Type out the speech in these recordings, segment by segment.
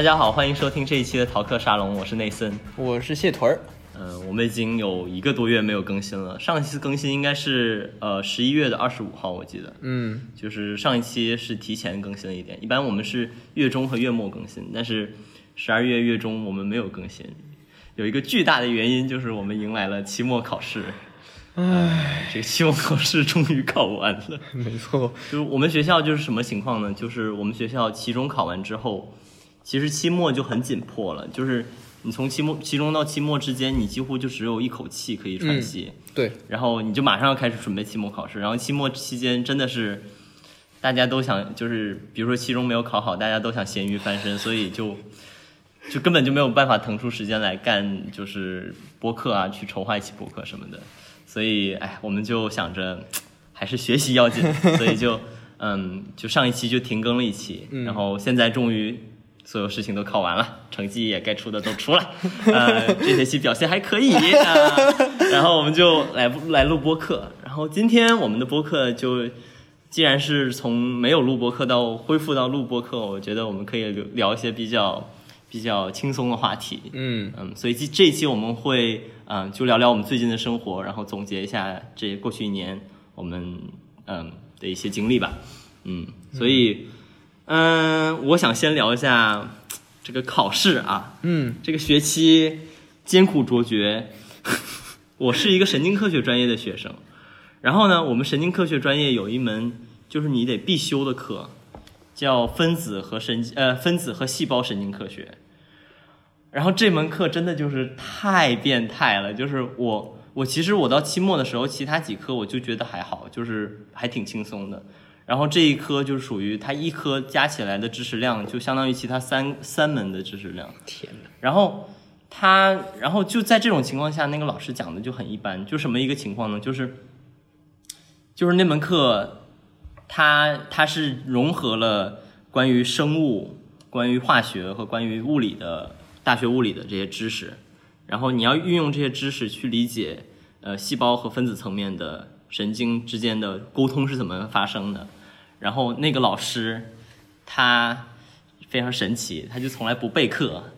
大家好，欢迎收听这一期的逃课沙龙，我是内森。我是谢屯儿。嗯、我们已经有一个多月没有更新了，上一次更新应该是呃十一月的二十五号，我记得。嗯，就是上一期是提前更新了一点，一般我们是月中和月末更新，但是十二月月中我们没有更新，有一个巨大的原因就是我们迎来了期末考试。唉，这个期末考试终于考完了。没错。就是我们学校就是什么情况呢？就是我们学校期中考完之后，其实期末就很紧迫了，就是你从期末期中到期末之间，你几乎就只有一口气可以喘息。对，然后你就马上要开始准备期末考试，然后期末期间真的是大家都想，就是比如说期中没有考好，大家都想咸鱼翻身，所以就 就根本就没有办法腾出时间来干，就是播客啊，去筹划一期播客什么的。所以，哎，我们就想着还是学习要紧，所以就嗯，就上一期就停更了一期，然后现在终于。所有事情都考完了，成绩也该出的都出了，呃，这学期表现还可以啊、然后我们就来来录播课。然后今天我们的播客就，既然是从没有录播课到恢复到录播课，我觉得我们可以聊聊一些比较比较轻松的话题。嗯嗯，所以这这一期我们会嗯、呃就聊聊我们最近的生活，然后总结一下这过去一年我们嗯的一些经历吧。嗯，所以嗯、我想先聊一下这个考试啊，嗯这个学期艰苦卓绝。我是一个神经科学专业的学生，然后呢，我们神经科学专业有一门就是你得必修的课，叫分子和神呃分子和细胞神经科学。然后这门课真的就是太变态了，就是我我其实我到期末的时候，其他几科我就觉得还好，就是还挺轻松的。然后这一科就属于它一科加起来的知识量，就相当于其他三三门的知识量。天哪，然后他，然后就在这种情况下，那个老师讲的就很一般，就什么一个情况呢？就是就是那门课，它它是融合了关于生物、关于化学和关于物理的大学物理的这些知识，然后你要运用这些知识去理解呃细胞和分子层面的神经之间的沟通是怎么发生的。然后那个老师他非常神奇，他就从来不备课，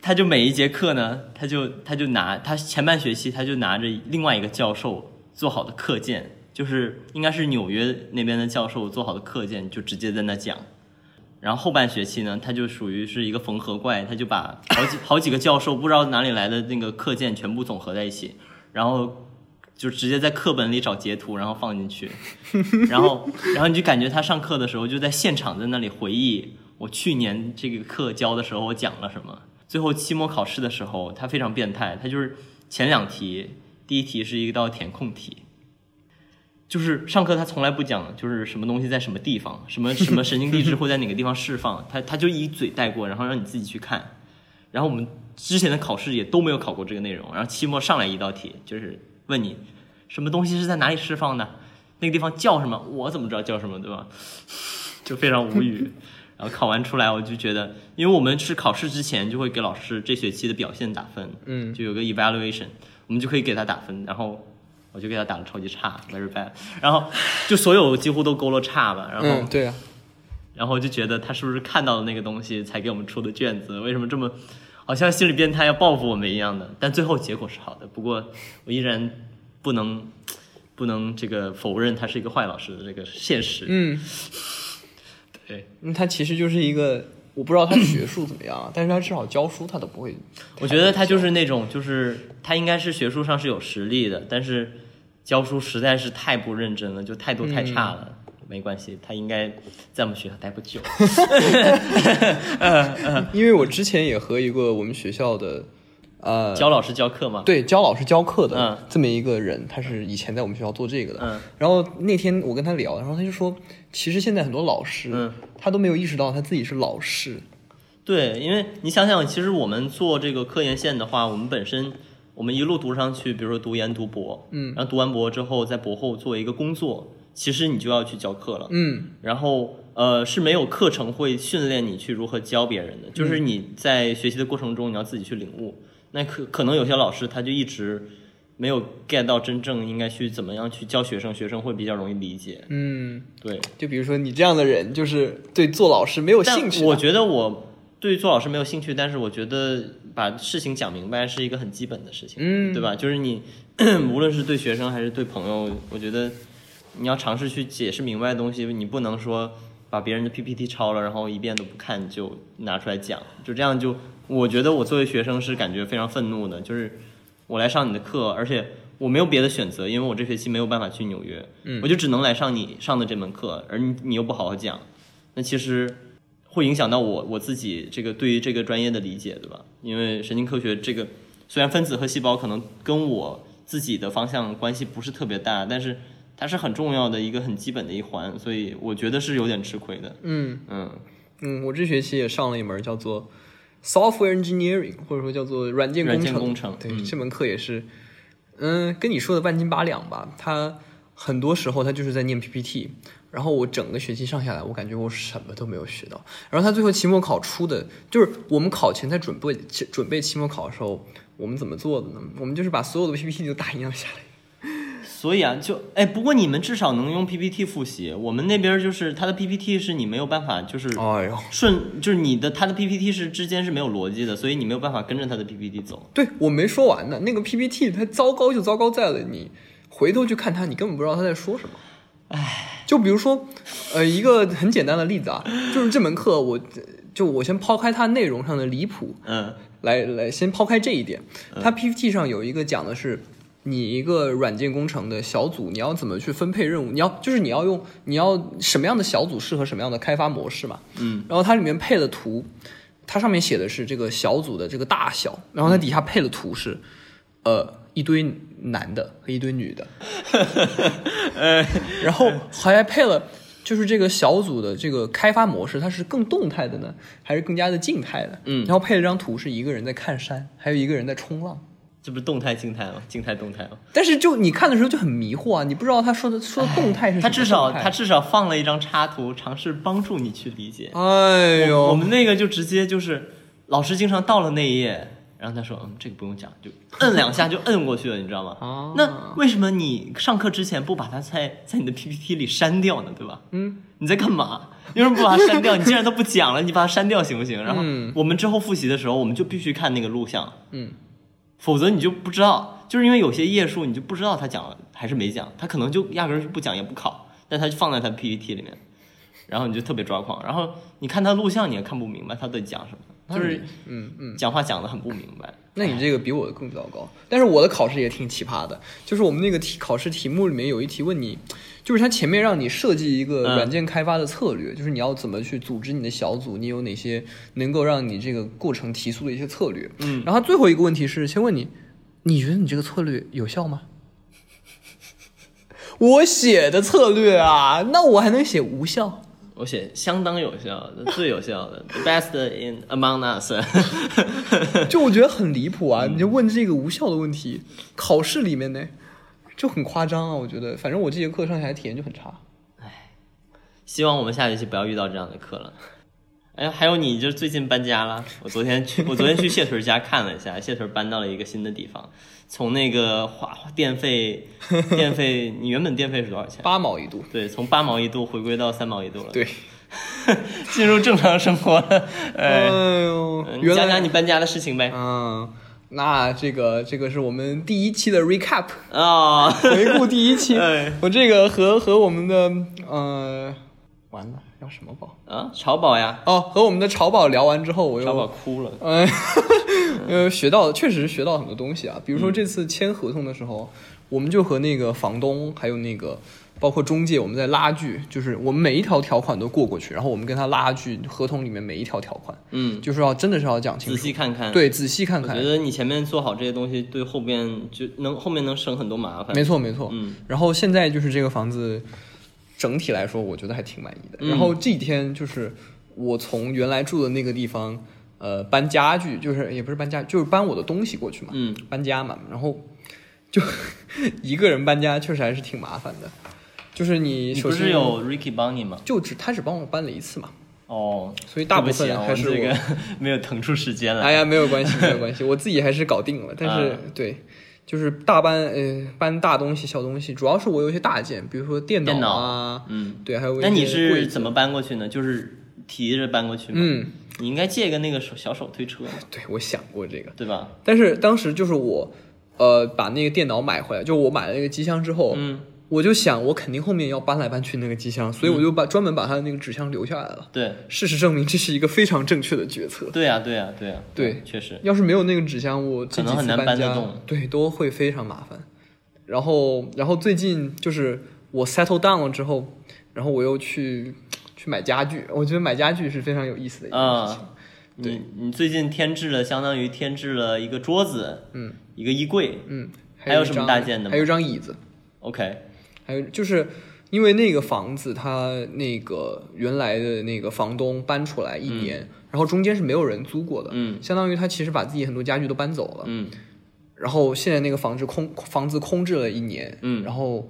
他就每一节课呢，他就他就拿他前半学期他就拿着另外一个教授做好的课件，就是应该是纽约那边的教授做好的课件，就直接在那讲。然后后半学期呢，他就属于是一个缝合怪，他就把好几好几个教授不知道哪里来的那个课件全部总合在一起，然后就直接在课本里找截图，然后放进去，然后然后你就感觉他上课的时候就在现场在那里回忆我去年这个课教的时候我讲了什么。最后期末考试的时候，他非常变态，他就是前两题，第一题是一道填空题，就是上课他从来不讲，就是什么东西在什么地方，什么什么神经递质会在哪个地方释放，他他就一嘴带过，然后让你自己去看。然后我们之前的考试也都没有考过这个内容，然后期末上来一道题，就是问你什么东西是在哪里释放的，那个地方叫什么，我怎么知道叫什么，对吧？就非常无语。然后考完出来，我就觉得，因为我们是考试之前就会给老师这学期的表现打分，嗯就有个 evaluation，我们就可以给他打分，然后我就给他打了超级差，very bad，然后就所有几乎都勾了差吧，然后、嗯，对啊，然后就觉得他是不是看到了那个东西才给我们出的卷子？为什么这么好像心理变态要报复我们一样的？但最后结果是好的，不过我依然不能不能这个否认他是一个坏老师的这个现实。嗯，对，嗯他其实就是一个，我不知道他学术怎么样啊，但是他至少教书他都不会。我觉得他就是那种，就是他应该是学术上是有实力的，但是教书实在是太不认真了，就态度太差了。没关系，他应该在我们学校待不久。因为我之前也和一个我们学校的，呃，教老师教课嘛，对教老师教课的嗯这么一个人，他是以前在我们学校做这个的。嗯然后那天我跟他聊，然后他就说，其实现在很多老师，嗯他都没有意识到他自己是老师。对，因为你想想，其实我们做这个科研线的话，我们本身我们一路读上去，比如说读研、读博，嗯然后读完博之后，在博后做一个工作，其实你就要去教课了。嗯然后呃是没有课程会训练你去如何教别人的，就是你在学习的过程中你要自己去领悟。那可可能有些老师他就一直没有 get 到真正应该去怎么样去教学生，学生会比较容易理解。嗯，对，就比如说你这样的人，就是对做老师没有兴趣我觉得我对做老师没有兴趣，但是我觉得把事情讲明白是一个很基本的事情，嗯对吧？就是你 无论是对学生还是对朋友，我觉得你要尝试去解释明白的东西，你不能说把别人的 PPT 抄了，然后一遍都不看就拿出来讲，就这样就，我觉得我作为学生是感觉非常愤怒的，就是我来上你的课，而且我没有别的选择，因为我这学期没有办法去纽约，嗯我就只能来上你上的这门课，而你你又不好好讲，那其实会影响到我我自己这个对于这个专业的理解，对吧？因为神经科学这个虽然分子和细胞可能跟我自己的方向关系不是特别大，但是它是很重要的一个很基本的一环，所以我觉得是有点吃亏的。嗯嗯嗯，我这学期也上了一门叫做 Software Engineering，或者说叫做软件工程。软件工程对，嗯这门课也是，嗯，跟你说的半斤八两吧。它很多时候它就是在念 PPT，然后我整个学期上下来，我感觉我什么都没有学到。然后他最后期末考出的，就是我们考前在准备准备期末考的时候，我们怎么做的呢？我们就是把所有的 PPT 都打印了下来。所以啊，就哎，不过你们至少能用 PPT 复习，我们那边就是他的 PPT 是你没有办法，就是哎呦，顺，就是你的他的 PPT 是之间是没有逻辑的，所以你没有办法跟着他的 PPT 走。对我没说完呢，那个 PPT 它糟糕就糟糕在了，你回头去看它，你根本不知道他在说什么。唉，就比如说，呃，一个很简单的例子啊，就是这门课我，就我先抛开它内容上的离谱，嗯来来先抛开这一点，它 PPT 上有一个讲的是。你一个软件工程的小组，你要怎么去分配任务？你要就是你要用你要什么样的小组适合什么样的开发模式嘛？嗯，然后它里面配了图，它上面写的是这个小组的这个大小，然后它底下配的图是，呃，一堆男的和一堆女的，呃，然后还配了就是这个小组的这个开发模式，它是更动态的呢，还是更加的静态的？嗯然后配了张图是一个人在看山，还有一个人在冲浪。这不是动态静态吗？静态动态吗？但是就你看的时候就很迷惑啊，你不知道他说的说的动态是什么他至少他至少放了一张插图，尝试帮助你去理解。哎呦，我们那个就直接就是老师经常到了那一页，然后他说嗯这个不用讲，就摁两下就摁过去了，你知道吗？啊那为什么你上课之前不把它在在你的 PPT 里删掉呢？对吧？嗯，你在干嘛？你为什么不把它删掉？你既然都不讲了，你把它删掉行不行？然后嗯我们之后复习的时候，我们就必须看那个录像，嗯，否则你就不知道，就是因为有些页数你就不知道他讲了还是没讲，他可能就压根儿就不讲也不考，但他就放在他 PPT 里面，然后你就特别抓狂，然后你看他录像你也看不明白他到底讲什么，就是嗯嗯，讲话讲的很不明白。那你这个比我的更糟糕。但是我的考试也挺奇葩的，就是我们那个题考试题目里面有一题问你，就是它前面让你设计一个嗯软件开发的策略，就是你要怎么去组织你的小组，你有哪些能够让你这个过程提速的一些策略。嗯然后最后一个问题是先问你，你觉得你这个策略有效吗？我写的策略啊，那我还能写无效？我写相当有效的，最有效的，the best in among us。就我觉得很离谱啊！你就问这个无效的问题，考试里面呢，就很夸张啊！我觉得，反正我这节课上起来体验就很差。唉希望我们下学期不要遇到这样的课了。哎，还有你，就是最近搬家了。我昨天去，我昨天去谢屯家看了一下，谢屯搬到了一个新的地方，从那个花电费，电费，你原本电费是多少钱？八毛一度，对，从八毛一度回归到三毛一度了，对，进入正常生活了。哎，呦讲讲你搬家的事情呗。嗯，那这个这个是我们第一期的 recap，啊、回顾第一期。哎我这个和和我们的呃，完了要什么宝？啊，潮宝呀，哦，和我们的潮宝聊完之后，我又潮宝哭了。嗯，呃，学到确实学到很多东西啊。比如说这次签合同的时候，我们就和那个房东还有那个包括中介，我们在拉锯，就是我们每一条条款都过过去，然后我们跟他拉锯合同里面每一条条款，嗯，就是要真的是要讲清楚仔，细看看。，对，仔细看看我觉。得你前面做好这些东西，对后边就能后面能省很多麻烦。没错没错，嗯然后现在就是这个房子整体来说，我觉得还挺满意的。嗯然后这几天就是我从原来住的那个地方，呃，搬家具，就是也不是搬家，就是搬我的东西过去嘛，嗯，搬家嘛，然后就 一个人搬家确实还是挺麻烦的。就是你你首先不是有 Ricky 帮你吗？就只他只帮我搬了一次嘛，哦，所以大部分还是我。这个 没有腾出时间来。哎呀，没有关系，没有关系，我自己还是搞定了。但是、啊对，就是大搬呃搬大东西、小东西，主要是我有一些大件，比如说电电脑啊，嗯，对，还有一那你是怎么搬过去呢？就是提着搬过去吗？嗯，你应该借个那个手小手推车，对我想过这个，对吧？但是当时就是我，呃，把那个电脑买回来，就我买了那个机箱之后，嗯，我就想我肯定后面要搬来搬去那个机箱，所以我就把、专门把它的那个纸箱留下来了。对，事实证明，这是一个非常正确的决策。对呀、对呀、对呀、对嗯确实，要是没有那个纸箱，我这几可能很难次搬得动，对，都会非常麻烦。然后，然后最近就是我 settle down 了之后，然后我又去去买家具。我觉得买家具是非常有意思的一件事情。啊你你最近添置了，相当于添置了一个桌子，嗯，一个衣柜嗯，还有什么大件的吗？还有一张椅子，，OK，还有就是因为那个房子，它那个原来的那个房东搬出来一年，然后中间是没有人租过的，嗯相当于他其实把自己很多家具都搬走了，嗯然后现在那个房子空房子空置了一年，嗯然后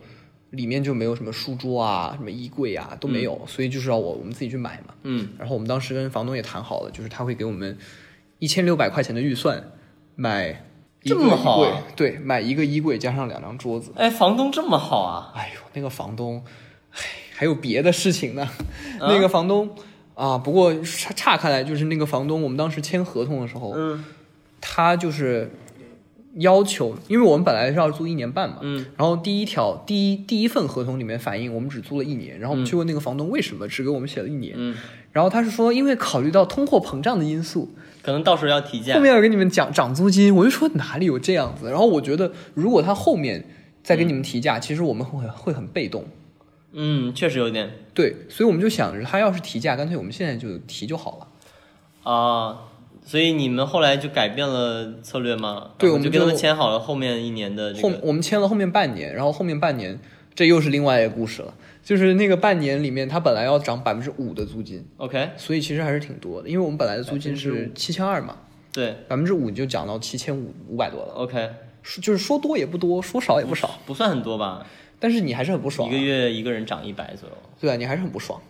里面就没有什么书桌啊、什么衣柜啊都没有，所以就是要我我们自己去买嘛。嗯，然后我们当时跟房东也谈好了，就是他会给我们一千六百块钱的预算买这么好对，买一个衣柜加上两张桌子。哎，房东这么好啊？哎呦，那个房东，唉，还有别的事情呢。啊 那个房东啊，不过岔岔开来就是那个房东，我们当时签合同的时候，嗯他就是要求，因为我们本来是要租一年半嘛，嗯然后第一条第一第一份合同里面反映我们只租了一年，然后我们去问那个房东为什么只给我们写了一年，嗯，然后他是说因为考虑到通货膨胀的因素，可能到时候要提价后。面要给你们讲涨租金，我就说哪里有这样子？然后我觉得如果他后面再给你们提价，其实我们会会很被动。嗯，确实有点对，所以我们就想着他要是提价，干脆我们现在就提就好了。啊。所以你们后来就改变了策略吗？对我们就跟他们签好了后面一年的这后个。我们签了后面半年，然后后面半年这又是另外一个故事了，就是那个半年里面，他本来要涨百分之五的租金，OK，所以其实还是挺多的，因为我们本来的租金是七千二嘛，对。百分之五就涨到七千五五百多了，，OK，就是说多也不多，说少也不少，不算很多吧？但是你还是很不爽、啊，一个月一个人涨一百左右，对啊，你还是很不爽。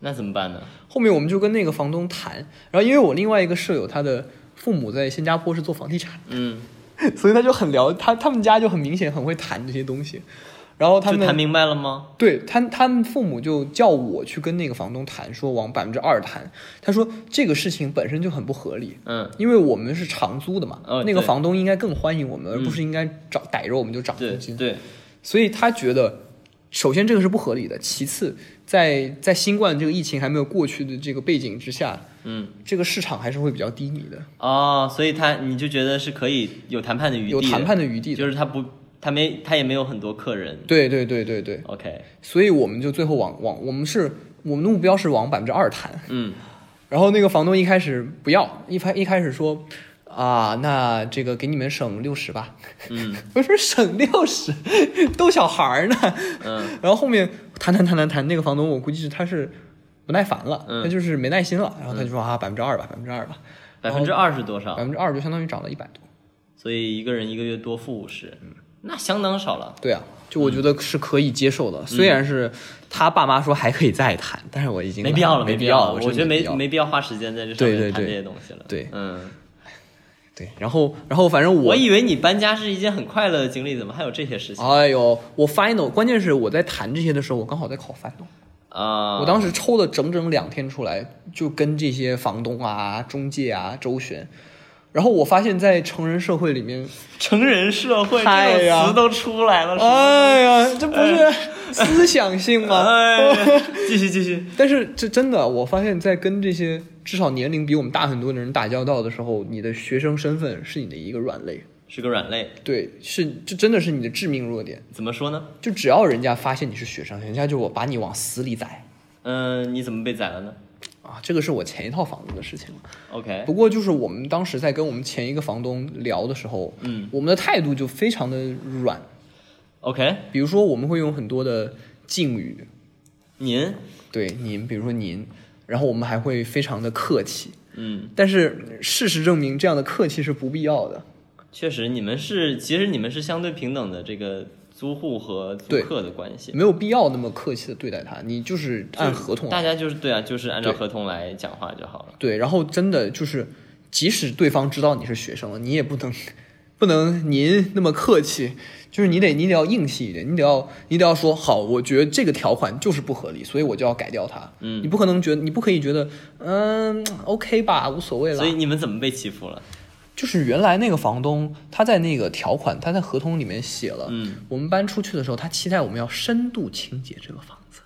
那怎么办呢？后面我们就跟那个房东谈，然后因为我另外一个舍友他的父母在新加坡是做房地产，嗯，所以他就很聊他他们家就很明显很会谈这些东西，然后他们谈明白了吗？对他他们父母就叫我去跟那个房东谈，说往百分之二谈，他说这个事情本身就很不合理。嗯，因为我们是长租的嘛，哦那个房东应该更欢迎我们，而不是应该找逮着我们就涨租对金。对，所以他觉得，首先这个是不合理的，其次在在新冠这个疫情还没有过去的这个背景之下，嗯，这个市场还是会比较低迷的，哦，所以他你就觉得是可以有谈判的余地的，有谈判的余地的。就是他不，他没，他也没有很多客人。对对对对对，OK，所以我们就最后往往我们是我们的目标是往百分之二谈，嗯。然后那个房东一开始不要，一开一开始说啊，那这个给你们省六十吧。嗯。我说省六十，逗小孩儿呢。嗯。然后后面谈谈谈谈谈，那个房东我估计是他是不耐烦了，嗯。他就是没耐心了，然后他就说啊百分之二吧，百分之二吧，百分之二是多少？百？分之二就相当于涨了一百多。所以一个人一个月多付五十，那相当少了。对啊，就我觉得是可以接受的，虽然是他爸妈说还可以再谈，但是我已经没必要了，没必要了。我我觉得没没必要花时间在这上面谈这些东西了。对嗯，对，然后然后反正我我以为你搬家是一件很快乐的经历，怎么还有这些事情哎呦，我 final 关键是我在谈这些的时候，我刚好在考 final，、啊？我当时抽了整整两天出来，就跟这些房东啊、中介啊周旋。然后我发现，在成人社会里面，成人社会嗨呀这种词都出来了，哎呀，这不是思想性吗？哎，继续继续。但是这真的，我发现，在跟这些至少年龄比我们大很多的人打交道的时候，你的学生身份是你的一个软肋，是个软肋，对，是这真的是你的致命弱点。怎么说呢？就只要人家发现你是学生，人家就我把你往死里宰嗯、你怎么被宰了呢啊！这个是我前一套房子的事情了。？OK，不过就是我们当时在跟我们前一个房东聊的时候，嗯我们的态度就非常的软，，OK，比如说我们会用很多的敬语，您，对您，比如说您，然后我们还会非常的客气。嗯，但是事实证明，这样的客气是不必要的。确实，你们是其实你们是相对平等的这个租户和租客的关系，没有必要那么客气的对待他，你就是按合同。大家就是对啊，就是按照合同来讲话就好了。对，然后真的就是，即使对方知道你是学生了，你也不能不能您那么客气，就是你得你得要硬气一点，你得要你得要说好，我觉得这个条款就是不合理，所以我就要改掉它。嗯你不可能觉得你不可以觉得嗯 OK 吧，无所谓了。所以你们怎么被欺负了？就是原来那个房东他在那个条款他在合同里面写了，嗯，我们搬出去的时候，他期待我们要深度清洁这个房子。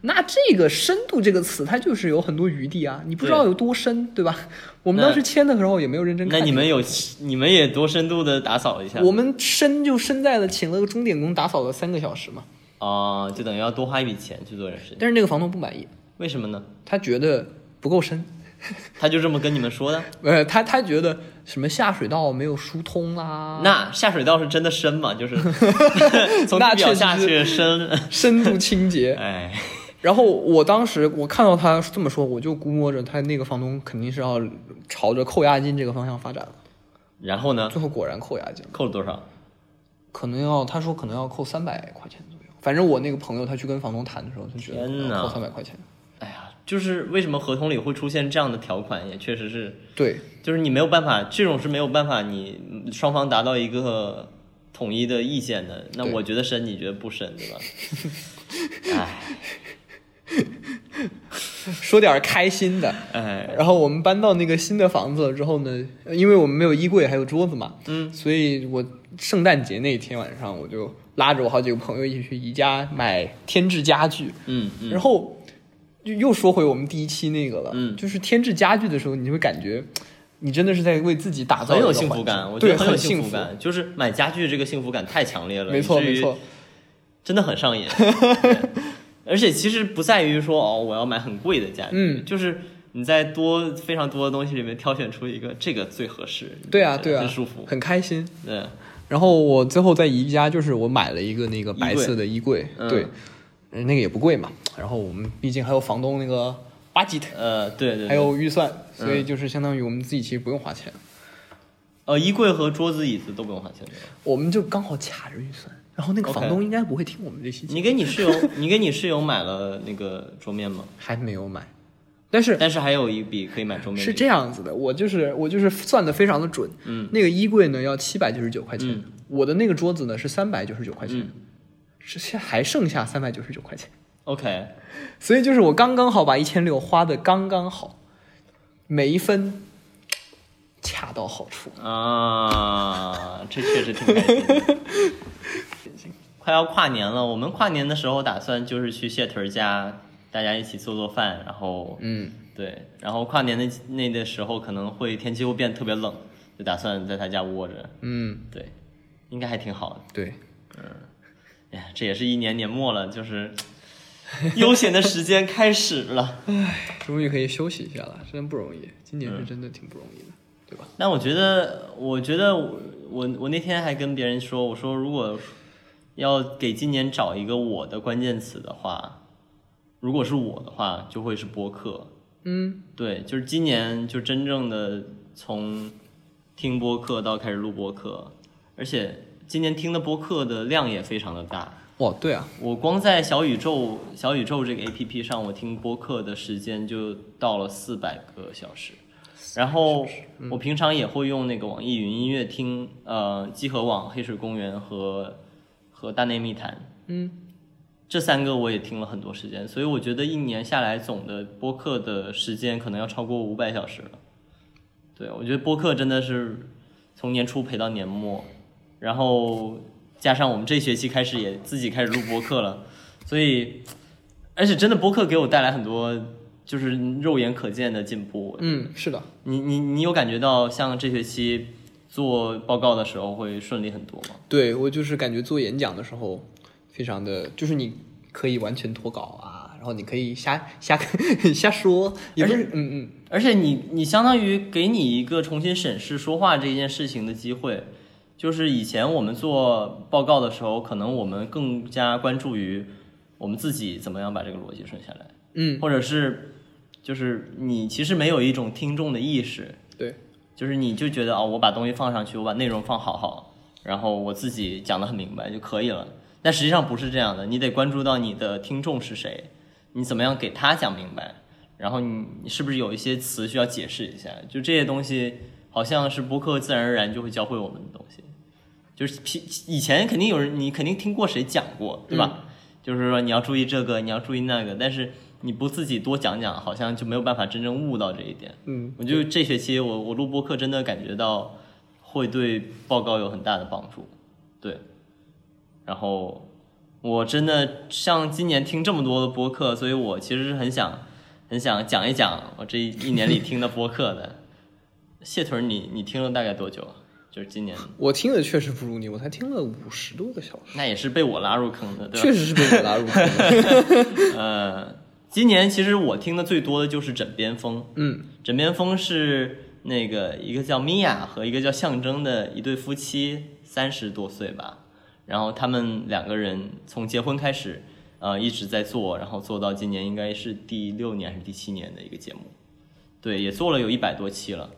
那这个“深度”这个词，它就是有很多余地啊，你不知道有多深，对吧？我们当时签的时候也没有认真看。那你们有你们也多深度的打扫了一下？我们深就深在了，请了个钟点工打扫了三个小时嘛。啊、就等于要多花一笔钱去做这事情。但是那个房东不满意，为什么呢？他觉得不够深，他就这么跟你们说的？呃，他他觉得什么下水道没有疏通啦，那下水道是真的深吗？就是 从那地表下去深。深度清洁。哎，然后我当时我看到他这么说，我就估摸着他那个房东肯定是要朝着扣押金这个方向发展了。然后呢？最后果然扣押金，扣了多少？可能要他说可能要扣三百块钱左右。反正我那个朋友他去跟房东谈的时候，就觉得扣三百块钱。就是为什么合同里会出现这样的条款，也确实是，对，就是你没有办法，这种是没有办法，你双方达到一个统一的意见的。那我觉得深，你觉得不深，对吧？哎 说点开心的。哎，然后我们搬到那个新的房子了之后呢，呃因为我们没有衣柜还有桌子嘛，嗯，所以我圣诞节那天晚上我就拉着我好几个朋友一起去宜家买添置家具，嗯嗯，然后又又说回我们第一期那个了，嗯。就是添置家具的时候，你就会感觉 你真的是在为自己打造很有幸福感，我觉对，得很有幸幸福。感，就是买家具这个幸福感太强烈了，没错没错，真的很上瘾。对。而且其实不在于说哦，我要买很贵的家具，嗯。就是你在多非常多的东西里面挑选出一个这个最合适，对啊对啊，很舒服，很开心。对，然后我最后在宜家就是我买了一个那个白色的衣柜，嗯那个也不贵嘛。然后我们毕竟还有房东那个 budget，呃，对对对，还有预算，所嗯以就是相当于我们自己其实不用花钱，呃，衣柜和桌子、椅子都不用花钱的。我们就刚好卡着预算。然后那个房东应该不会听我们这期节目，你给你室友，你给你室友买了那个桌面吗？还没有买，但是但是还有一笔可以买桌面，是这样子的，我就是我就是算的非常的准。嗯那个衣柜呢要七百九十九块钱，嗯我的那个桌子呢是三百九十九块钱，嗯是现还剩下三百九十九块钱，，OK，所以就是我刚刚好把一千六花的刚刚好，每一分恰到好处。啊，这确实挺开心的。快要跨年了，我们跨年的时候打算就是去谢屯儿家，大家一起做做饭，然后嗯，对，然后跨年那那的时候可能会天气会变特别冷，就打算在他家窝着，嗯，对，应该还挺好的。对，哎呀，这也是一年年末了，就是 悠闲的时间开始了。终于可以休息一下了，真不容易。今年是真的挺不容易的，对吧？但我觉得，我觉得我我我那天还跟别人说，我说如果要给今年找一个我的关键词的话，如果是我的话，就会是播客。嗯，对，就是今年就真正的从听播客到开始录播客，而且今年听的播客的量也非常的大。哦，对啊，我光在小宇宙小宇宙这个 A P P 上，我听播客的时间就到了四百个小时。然后我平常也会用那个网易云音乐听，呃，集合网、黑水公园和和大内密谈嗯，这三个我也听了很多时间，所以我觉得一年下来总的播客的时间可能要超过五百小时了。对，我觉得播客真的是从年初陪到年末，然后加上我们这学期开始也自己开始录播客了，所以而且真的播客给我带来很多就是肉眼可见的进步。嗯，是的，你你你有感觉到像这学期做报告的时候会顺利很多吗？对我就是感觉做演讲的时候，非常的，就是你可以完全脱稿啊，然后你可以瞎瞎 瞎说，也不是，嗯嗯，而且你你相当于给你一个重新审视说话这件事情的机会，就是以前我们做报告的时候，可能我们更加关注于我们自己怎么样把这个逻辑顺下来，嗯，或者是就是你其实没有一种听众的意识，对，就是你就觉得哦，我把东西放上去，我把内容放好好，然后我自己讲得很明白就可以了。但实际上不是这样的，你得关注到你的听众是谁，你怎么样给他讲明白，然后你你是不是有一些词需要解释一下，就这些东西好像是播客自然而然就会教会我们的东西。就是以以前肯定有人，你肯定听过谁讲过，对吧？就是说你要注意这个，你要注意那个，但是你不自己多讲讲，好像就没有办法真正悟到这一点。嗯，我就这学期我我录播课真的感觉到会对报告有很大的帮助，对。然后我真的像今年听这么多的播客，所以我其实是很想很想讲一讲我这一年里听的播客的。谢屯，你你听了大概多久？就是今年，我听的确实不如你，我才听了五十多个小时，那也是被我拉入坑的，对吧？确实是被我拉入坑的。呃，今年其实我听的最多的就是枕边风。嗯，枕边风是那个一个叫米娅和一个叫象征的一对夫妻，三十多岁吧。然后他们两个人从结婚开始，呃，一直在做，然后做到今年应该是第六年还是第七年的一个节目。对，也做了有一百多期了。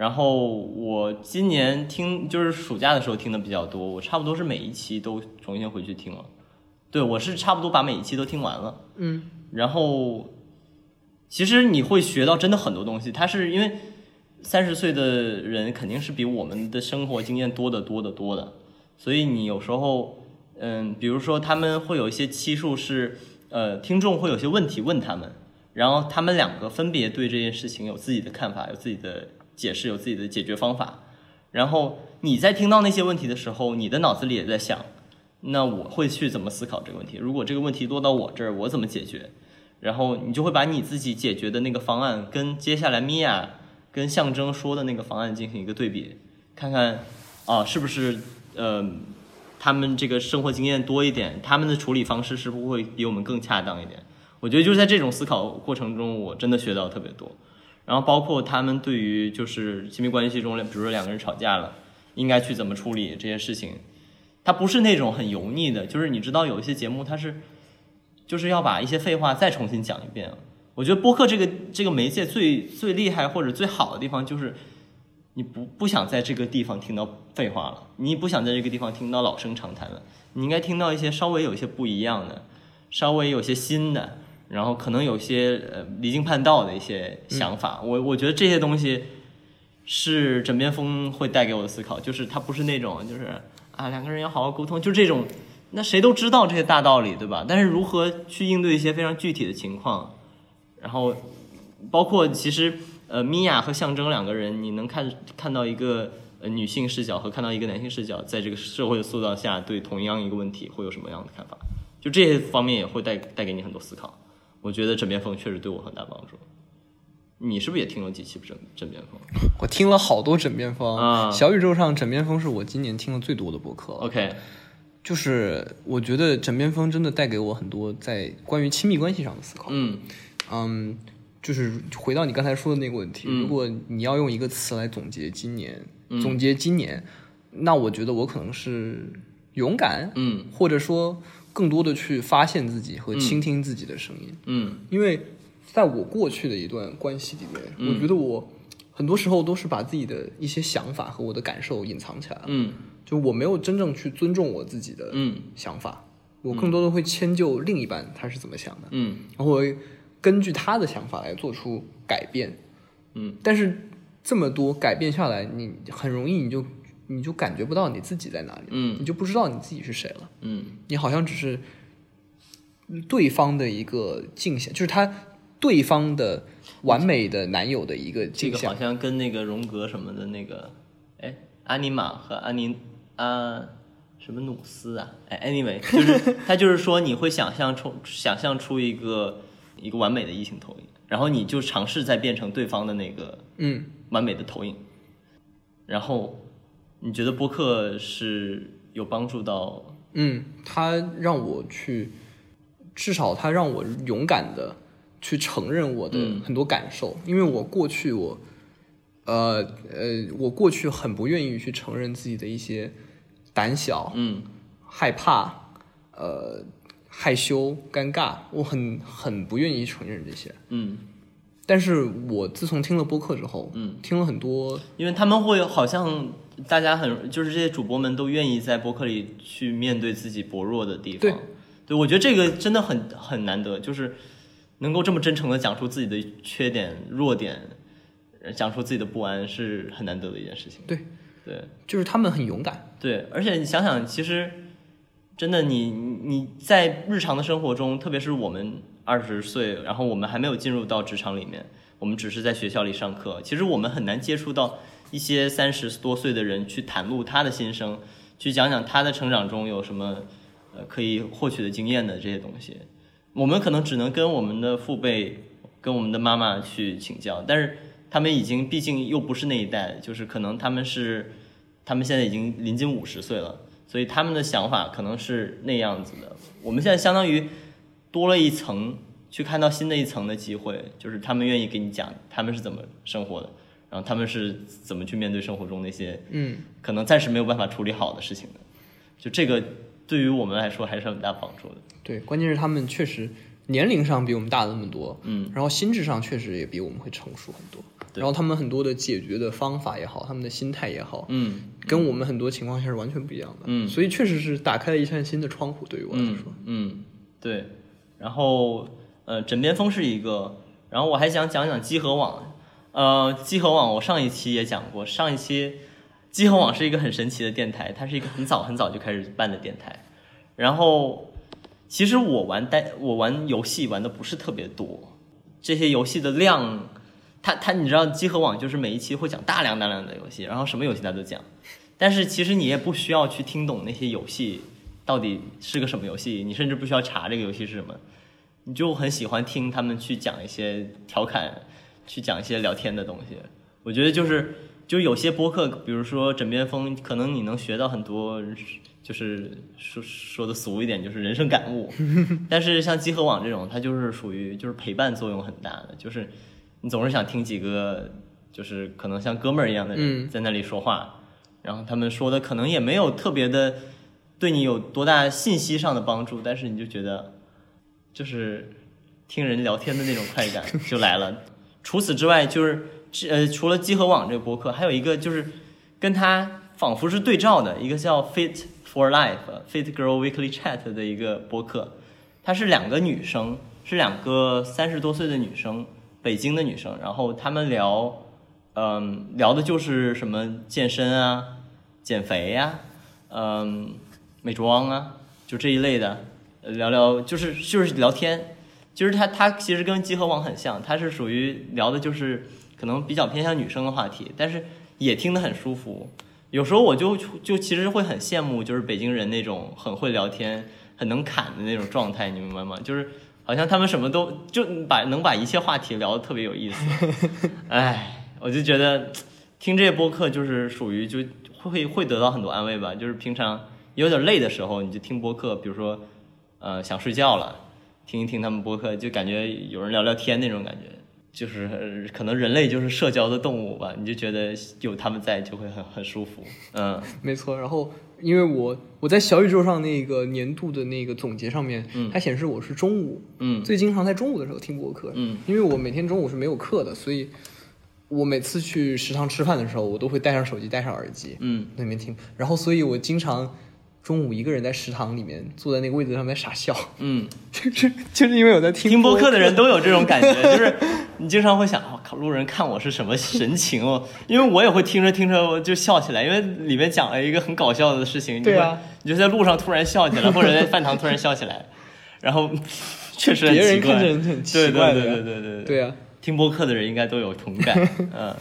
然后我今年听就是暑假的时候听的比较多，我差不多是每一期都重新回去听了。对我是差不多把每一期都听完了。嗯，然后其实你会学到真的很多东西。它是因为三十岁的人肯定是比我们的生活经验多得多得多的，所以你有时候，嗯，比如说他们会有一些期数是，呃，听众会有些问题问他们，然后他们两个分别对这件事情有自己的看法，有自己的解释，有自己的解决方法。然后你在听到那些问题的时候，你的脑子里也在想，那我会去怎么思考这个问题？如果这个问题落到我这儿，我怎么解决？然后你就会把你自己解决的那个方案跟接下来米娅跟象征说的那个方案进行一个对比，看看啊是不是呃他们这个生活经验多一点，他们的处理方式是不是会比我们更恰当一点？我觉得就是在这种思考过程中，我真的学到特别多。然后包括他们对于就是亲密关系中，比如说两个人吵架了，应该去怎么处理这些事情，它不是那种很油腻的，就是你知道有一些节目它是就是要把一些废话再重新讲一遍。我觉得播客这个这个媒介最最厉害或者最好的地方就是，你不不想在这个地方听到废话了，你不想在这个地方听到老生常谈了，你应该听到一些稍微有一些不一样的，稍微有些新的，然后可能有些呃离经叛道的一些想法。我我觉得这些东西是枕边风会带给我的思考，就是它不是那种就是啊两个人要好好沟通，就这种。那谁都知道这些大道理，对吧？但是如何去应对一些非常具体的情况，然后包括其实呃，米娅和象征两个人，你能看看到一个呃女性视角和看到一个男性视角，在这个社会的塑造下，对同样一个问题会有什么样的看法？就这些方面也会带带给你很多思考。我觉得枕边风确实对我很大帮助。你是不是也听了几期枕枕边风我听了好多枕边风啊小宇宙上枕边风是我今年听的最多的播客。？OK，就是我觉得枕边风真的带给我很多在关于亲密关系上的思考。嗯嗯，就是回到你刚才说的那个问题，嗯如果你要用一个词来总结今年，嗯总结今年，那我觉得我可能是勇敢，嗯或者说更多的去发现自己和倾听自己的声音。嗯。因为在我过去的一段关系里面，嗯。我觉得我很多时候都是把自己的一些想法和我的感受隐藏起来了，嗯。就我没有真正去尊重我自己的嗯。想法，我更多的会迁就另一半他是怎么想的，嗯。然后我会根据他的想法来做出改变。嗯，但是这么多改变下来，你很容易你就你就感觉不到你自己在哪里，嗯你就不知道你自己是谁了。嗯你好像只是对方的一个镜像，就是他对方的完美的男友的一个这镜像。个好像跟那个荣格什么的那个，哎，阿尼玛和阿尼啊什么努斯啊，哎，anyway，就是他就是说你会想象出想象出一个一个完美的异性投影，然后你就尝试再变成对方的那个嗯，完美的投影，然后你觉得播客是有帮助到？嗯，他让我去，至少他让我勇敢的去承认我的嗯很多感受，因为我过去我，呃呃，我过去很不愿意去承认自己的一些胆小、嗯害怕、呃害羞、尴尬，我很很不愿意承认这些。嗯，但是我自从听了播客之后，嗯，听了很多，因为他们会好像大家很就是这些主播们都愿意在播客里去面对自己薄弱的地方。对，对我觉得这个真的很很难得，就是能够这么真诚的讲出自己的缺点、弱点，呃讲出自己的不安，是很难得的一件事情。对，对就是他们很勇敢。对，而且你想想，其实真的你你你在日常的生活中，特别是我们二十岁，然后我们还没有进入到职场里面，我们只是在学校里上课，其实我们很难接触到一些三十多岁的人去袒露他的心声，去讲讲他的成长中有什么呃可以获取的经验的这些东西。我们可能只能跟我们的父辈、跟我们的妈妈去请教，但是他们已经毕竟又不是那一代，就是可能他们是。他们现在已经临近五十岁了，所以他们的想法可能是那样子的。我们现在相当于多了一层去看到新的一层的机会，就是他们愿意给你讲他们是怎么生活的，然后他们是怎么去面对生活中那些嗯，可能暂时没有办法处理好的事情的。就这个对于我们来说还是很大帮助的。对，关键是他们确实年龄上比我们大那么多，嗯，然后心智上确实也比我们会成熟很多。对然后他们很多的解决的方法也好，他们的心态也好，嗯跟我们很多情况下是完全不一样的。嗯所以确实是打开了一扇新的窗户，对于我来嗯说。嗯，对。然后呃，枕边风是一个，然后我还想讲讲集合网。呃，集合网我上一期也讲过，上一期集合网是一个很神奇的电台，它是一个很早很早就开始办的电台。然后其实我玩带我玩游戏玩的不是特别多，这些游戏的量，它它你知道集合网就是每一期会讲大量大量的游戏，然后什么游戏它都讲。但是其实你也不需要去听懂那些游戏到底是个什么游戏，你甚至不需要查这个游戏是什么，你就很喜欢听他们去讲一些调侃，去讲一些聊天的东西。我觉得就是就有些播客，比如说枕边风，可能你能学到很多，就是说说的俗一点，就是人生感悟。但是像集合网这种，它就是属于就是陪伴作用很大的，就是你总是想听几个就是可能像哥们儿一样的人嗯在那里说话。然后他们说的可能也没有特别的对你有多大信息上的帮助，但是你就觉得就是听人聊天的那种快感就来了。除此之外，就是呃，除了集合网这个博客，还有一个就是跟它仿佛是对照的一个叫 Fit for Life Fit Girl Weekly Chat 的一个博客，它是两个女生，是两个三十多岁的女生，北京的女生，然后她们聊。嗯，聊的就是什么健身啊、减肥呀、嗯、美妆啊，就这一类的，聊聊就是就是聊天。就是它它其实跟集合网很像，它是属于聊的就是可能比较偏向女生的话题，但是也听得很舒服。有时候我就就其实会很羡慕，就是北京人那种很会聊天、很能侃的那种状态，你明白吗？就是好像他们什么都就把能把一切话题聊得特别有意思。哎。我就觉得听这些播客就是属于就会会得到很多安慰吧，就是平常有点累的时候，你就听播客，比如说呃想睡觉了，听一听他们播客，就感觉有人聊聊天那种感觉，就是、呃可能人类就是社交的动物吧，你就觉得有他们在就会很很舒服，嗯。没错。然后因为我我在小宇宙上那个年度的那个总结上面，嗯。它显示我是中午嗯。最经常在中午的时候听播客，嗯。因为我每天中午是没有课的，所以我每次去食堂吃饭的时候，我都会带上手机，带上耳机，嗯。那边听。然后，所以我经常中午一个人在食堂里面坐在那个位子上面傻笑，嗯，就是就是因为我在听听播播客。的人都有这种感觉，就是你经常会想，我、靠，路人看我是什么神情哦？因为我也会听着听着我就笑起来，因为里面讲了一个很搞笑的事情，对啊，你就在路上突然笑起来，或者在饭堂突然笑起来，然后确实很别人奇怪看着很奇对对对对对对。对啊，听播客的人应该都有同感，嗯。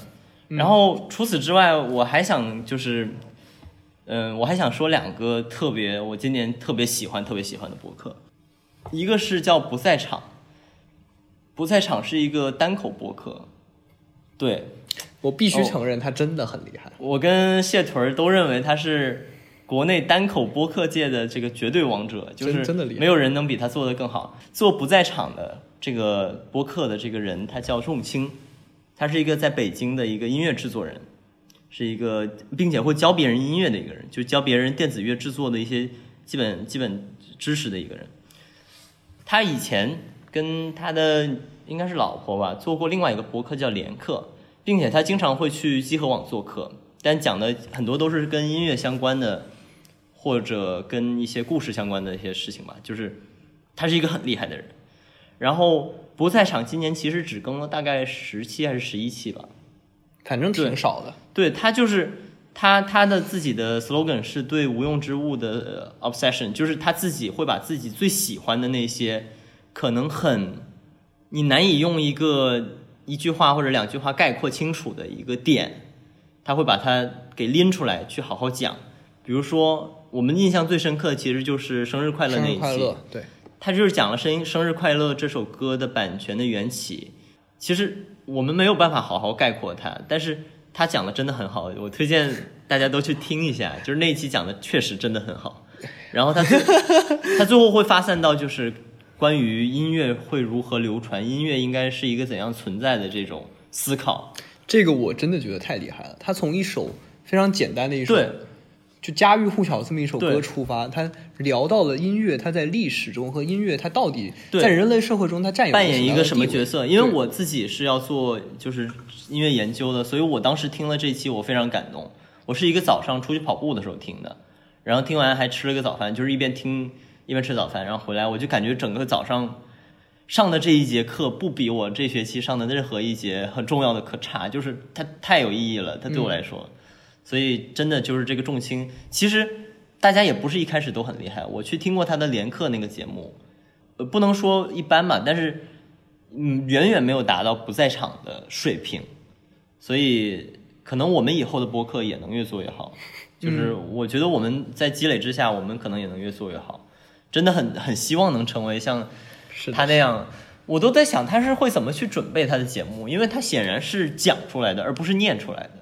然后除此之外，我还想就是，嗯，我还想说两个特别我今年特别喜欢、特别喜欢的博客，一个是叫不在场，不在场是一个单口博客，对我必须哦承认他真的很厉害。我跟谢屯儿都认为他是国内单口播客界的这个绝对王者，就是真真的厉害没有人能比他做的更好。做不在场的这个播客的这个人，他叫仲青，他是一个在北京的一个音乐制作人，是一个并且会教别人音乐的一个人，就教别人电子乐制作的一些基本基本知识的一个人。他以前跟他的应该是老婆吧做过另外一个博客叫连客，并且他经常会去集合网做客，但讲的很多都是跟音乐相关的，或者跟一些故事相关的一些事情吧。就是他是一个很厉害的人。然后不在场今年其实只更了大概十期还是十一期吧。反正挺对少的。对他就是他他的自己的 slogan 是对无用之物的呃 obsession，就是他自己会把自己最喜欢的那些可能很你难以用一个一句话或者两句话概括清楚的一个点，他会把它给拎出来去好好讲。比如说，我们印象最深刻的其实就是生日快乐那一期，快乐，对，他就是讲了《生生日快乐》这首歌的版权的缘起。其实我们没有办法好好概括它，但是他讲的真的很好，我推荐大家都去听一下。就是那一期讲的确实真的很好。然后他最 他最后会发散到就是关于音乐会如何流传，音乐应该是一个怎样存在的这种思考。这个我真的觉得太厉害了。他从一首非常简单的一首，对，就家喻户晓这么一首歌出发，他聊到了音乐，它在历史中和音乐它到底在人类社会中它占有扮演一个什么？角色？因为我自己是要做就是音乐研究的，所以我当时听了这期，我非常感动。我是一个早上出去跑步的时候听的，然后听完还吃了个早饭，就是一边听一边吃早饭，然后回来我就感觉整个早上上的这一节课不比我这学期上的任何一节很重要的课差，就是它太有意义了，它对我来说。所以真的就是这个重心，其实大家也不是一开始都很厉害。我去听过他的连课那个节目，呃，不能说一般吧，但是嗯，远远没有达到不在场的水平。所以可能我们以后的播客也能越做越好。就是我觉得我们在积累之下，我们可能也能越做越好。真的很很希望能成为像是他那样。我都在想他是会怎么去准备他的节目，因为他显然是讲出来的，而不是念出来的。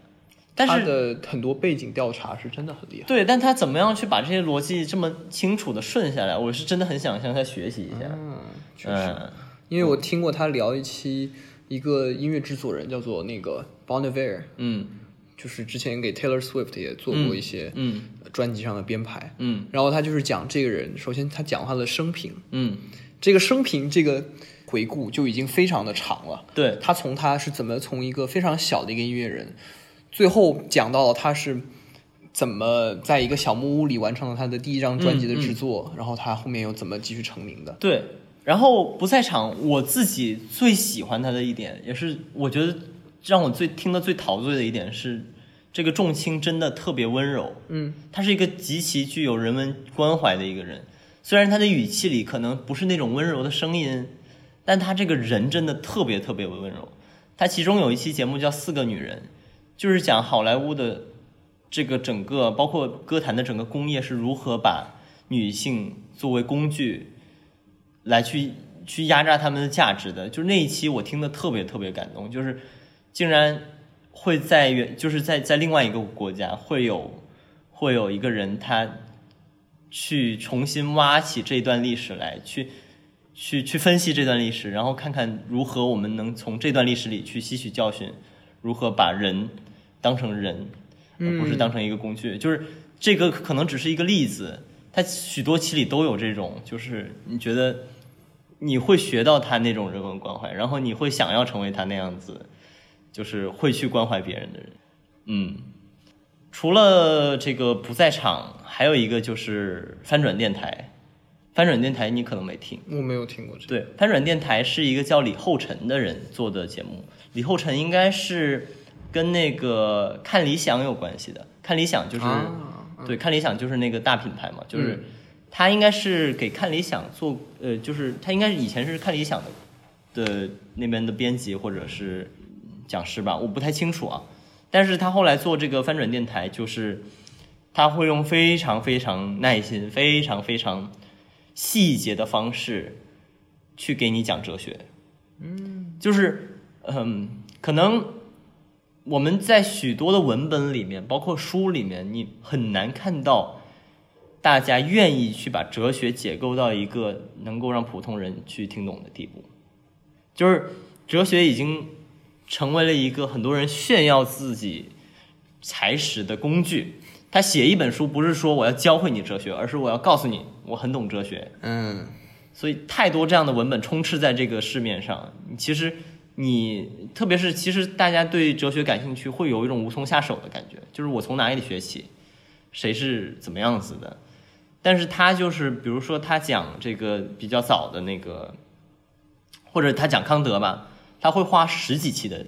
但他是的很多背景调查是真的很厉害。对，但他怎么样去把这些逻辑这么清楚的顺下来？我是真的很想向他学习一下。嗯，确实，嗯，因为我听过他聊一期一个音乐制作人叫做那个 Bon Iver，嗯就是之前给 Taylor Swift 也做过一些嗯呃专辑上的编排。嗯然后他就是讲这个人，首先他讲他的生平，嗯，这个生平这个回顾就已经非常的长了。对，他从他是怎么从一个非常小的一个音乐人，最后讲到了他是怎么在一个小木屋里完成了他的第一张专辑的制作，然后他后面又怎么继续成名的。对，然后不在场，我自己最喜欢他的一点，也是我觉得让我最听的最陶醉的一点是，这个仲青真的特别温柔。嗯，他是一个极其具有人文关怀的一个人，虽然他的语气里可能不是那种温柔的声音，但他这个人真的特别特别温柔。他其中有一期节目叫《四个女人》，就是讲好莱坞的这个整个，包括歌坛的整个工业是如何把女性作为工具来去去压榨他们的价值的。就是那一期我听的特别特别感动，就是竟然会在原就是在在另外一个国家会有会有一个人他去重新挖起这段历史来，去去去分析这段历史，然后看看如何我们能从这段历史里去吸取教训，如何把人当成人，而不是当成一个工具。就是这个可能只是一个例子，它许多期里都有这种，就是你觉得你会学到他那种人文关怀，然后你会想要成为他那样子，就是会去关怀别人的人。嗯，除了这个不在场，还有一个就是翻转电台。翻转电台你可能没听，我没有听过这个。对，翻转电台是一个叫李厚辰的人做的节目。李厚辰应该是跟那个看理想有关系的，看理想就是、啊对，看理想就是那个大品牌嘛，就是、他应该是给看理想做，呃，就是他应该是以前是看理想的的那边的编辑或者是讲师吧，我不太清楚啊。但是他后来做这个翻转电台，就是他会用非常非常耐心、非常非常细节的方式去给你讲哲学。嗯，就是嗯，可能我们在许多的文本里面，包括书里面，你很难看到大家愿意去把哲学解构到一个能够让普通人去听懂的地步。就是哲学已经成为了一个很多人炫耀自己才识的工具。他写一本书不是说我要教会你哲学，而是我要告诉你我很懂哲学。嗯，所以太多这样的文本充斥在这个市面上，其实你特别是其实大家对哲学感兴趣，会有一种无从下手的感觉，就是我从哪里学起，谁是怎么样子的。但是他就是，比如说他讲这个比较早的那个，或者他讲康德吧，他会花十几期的，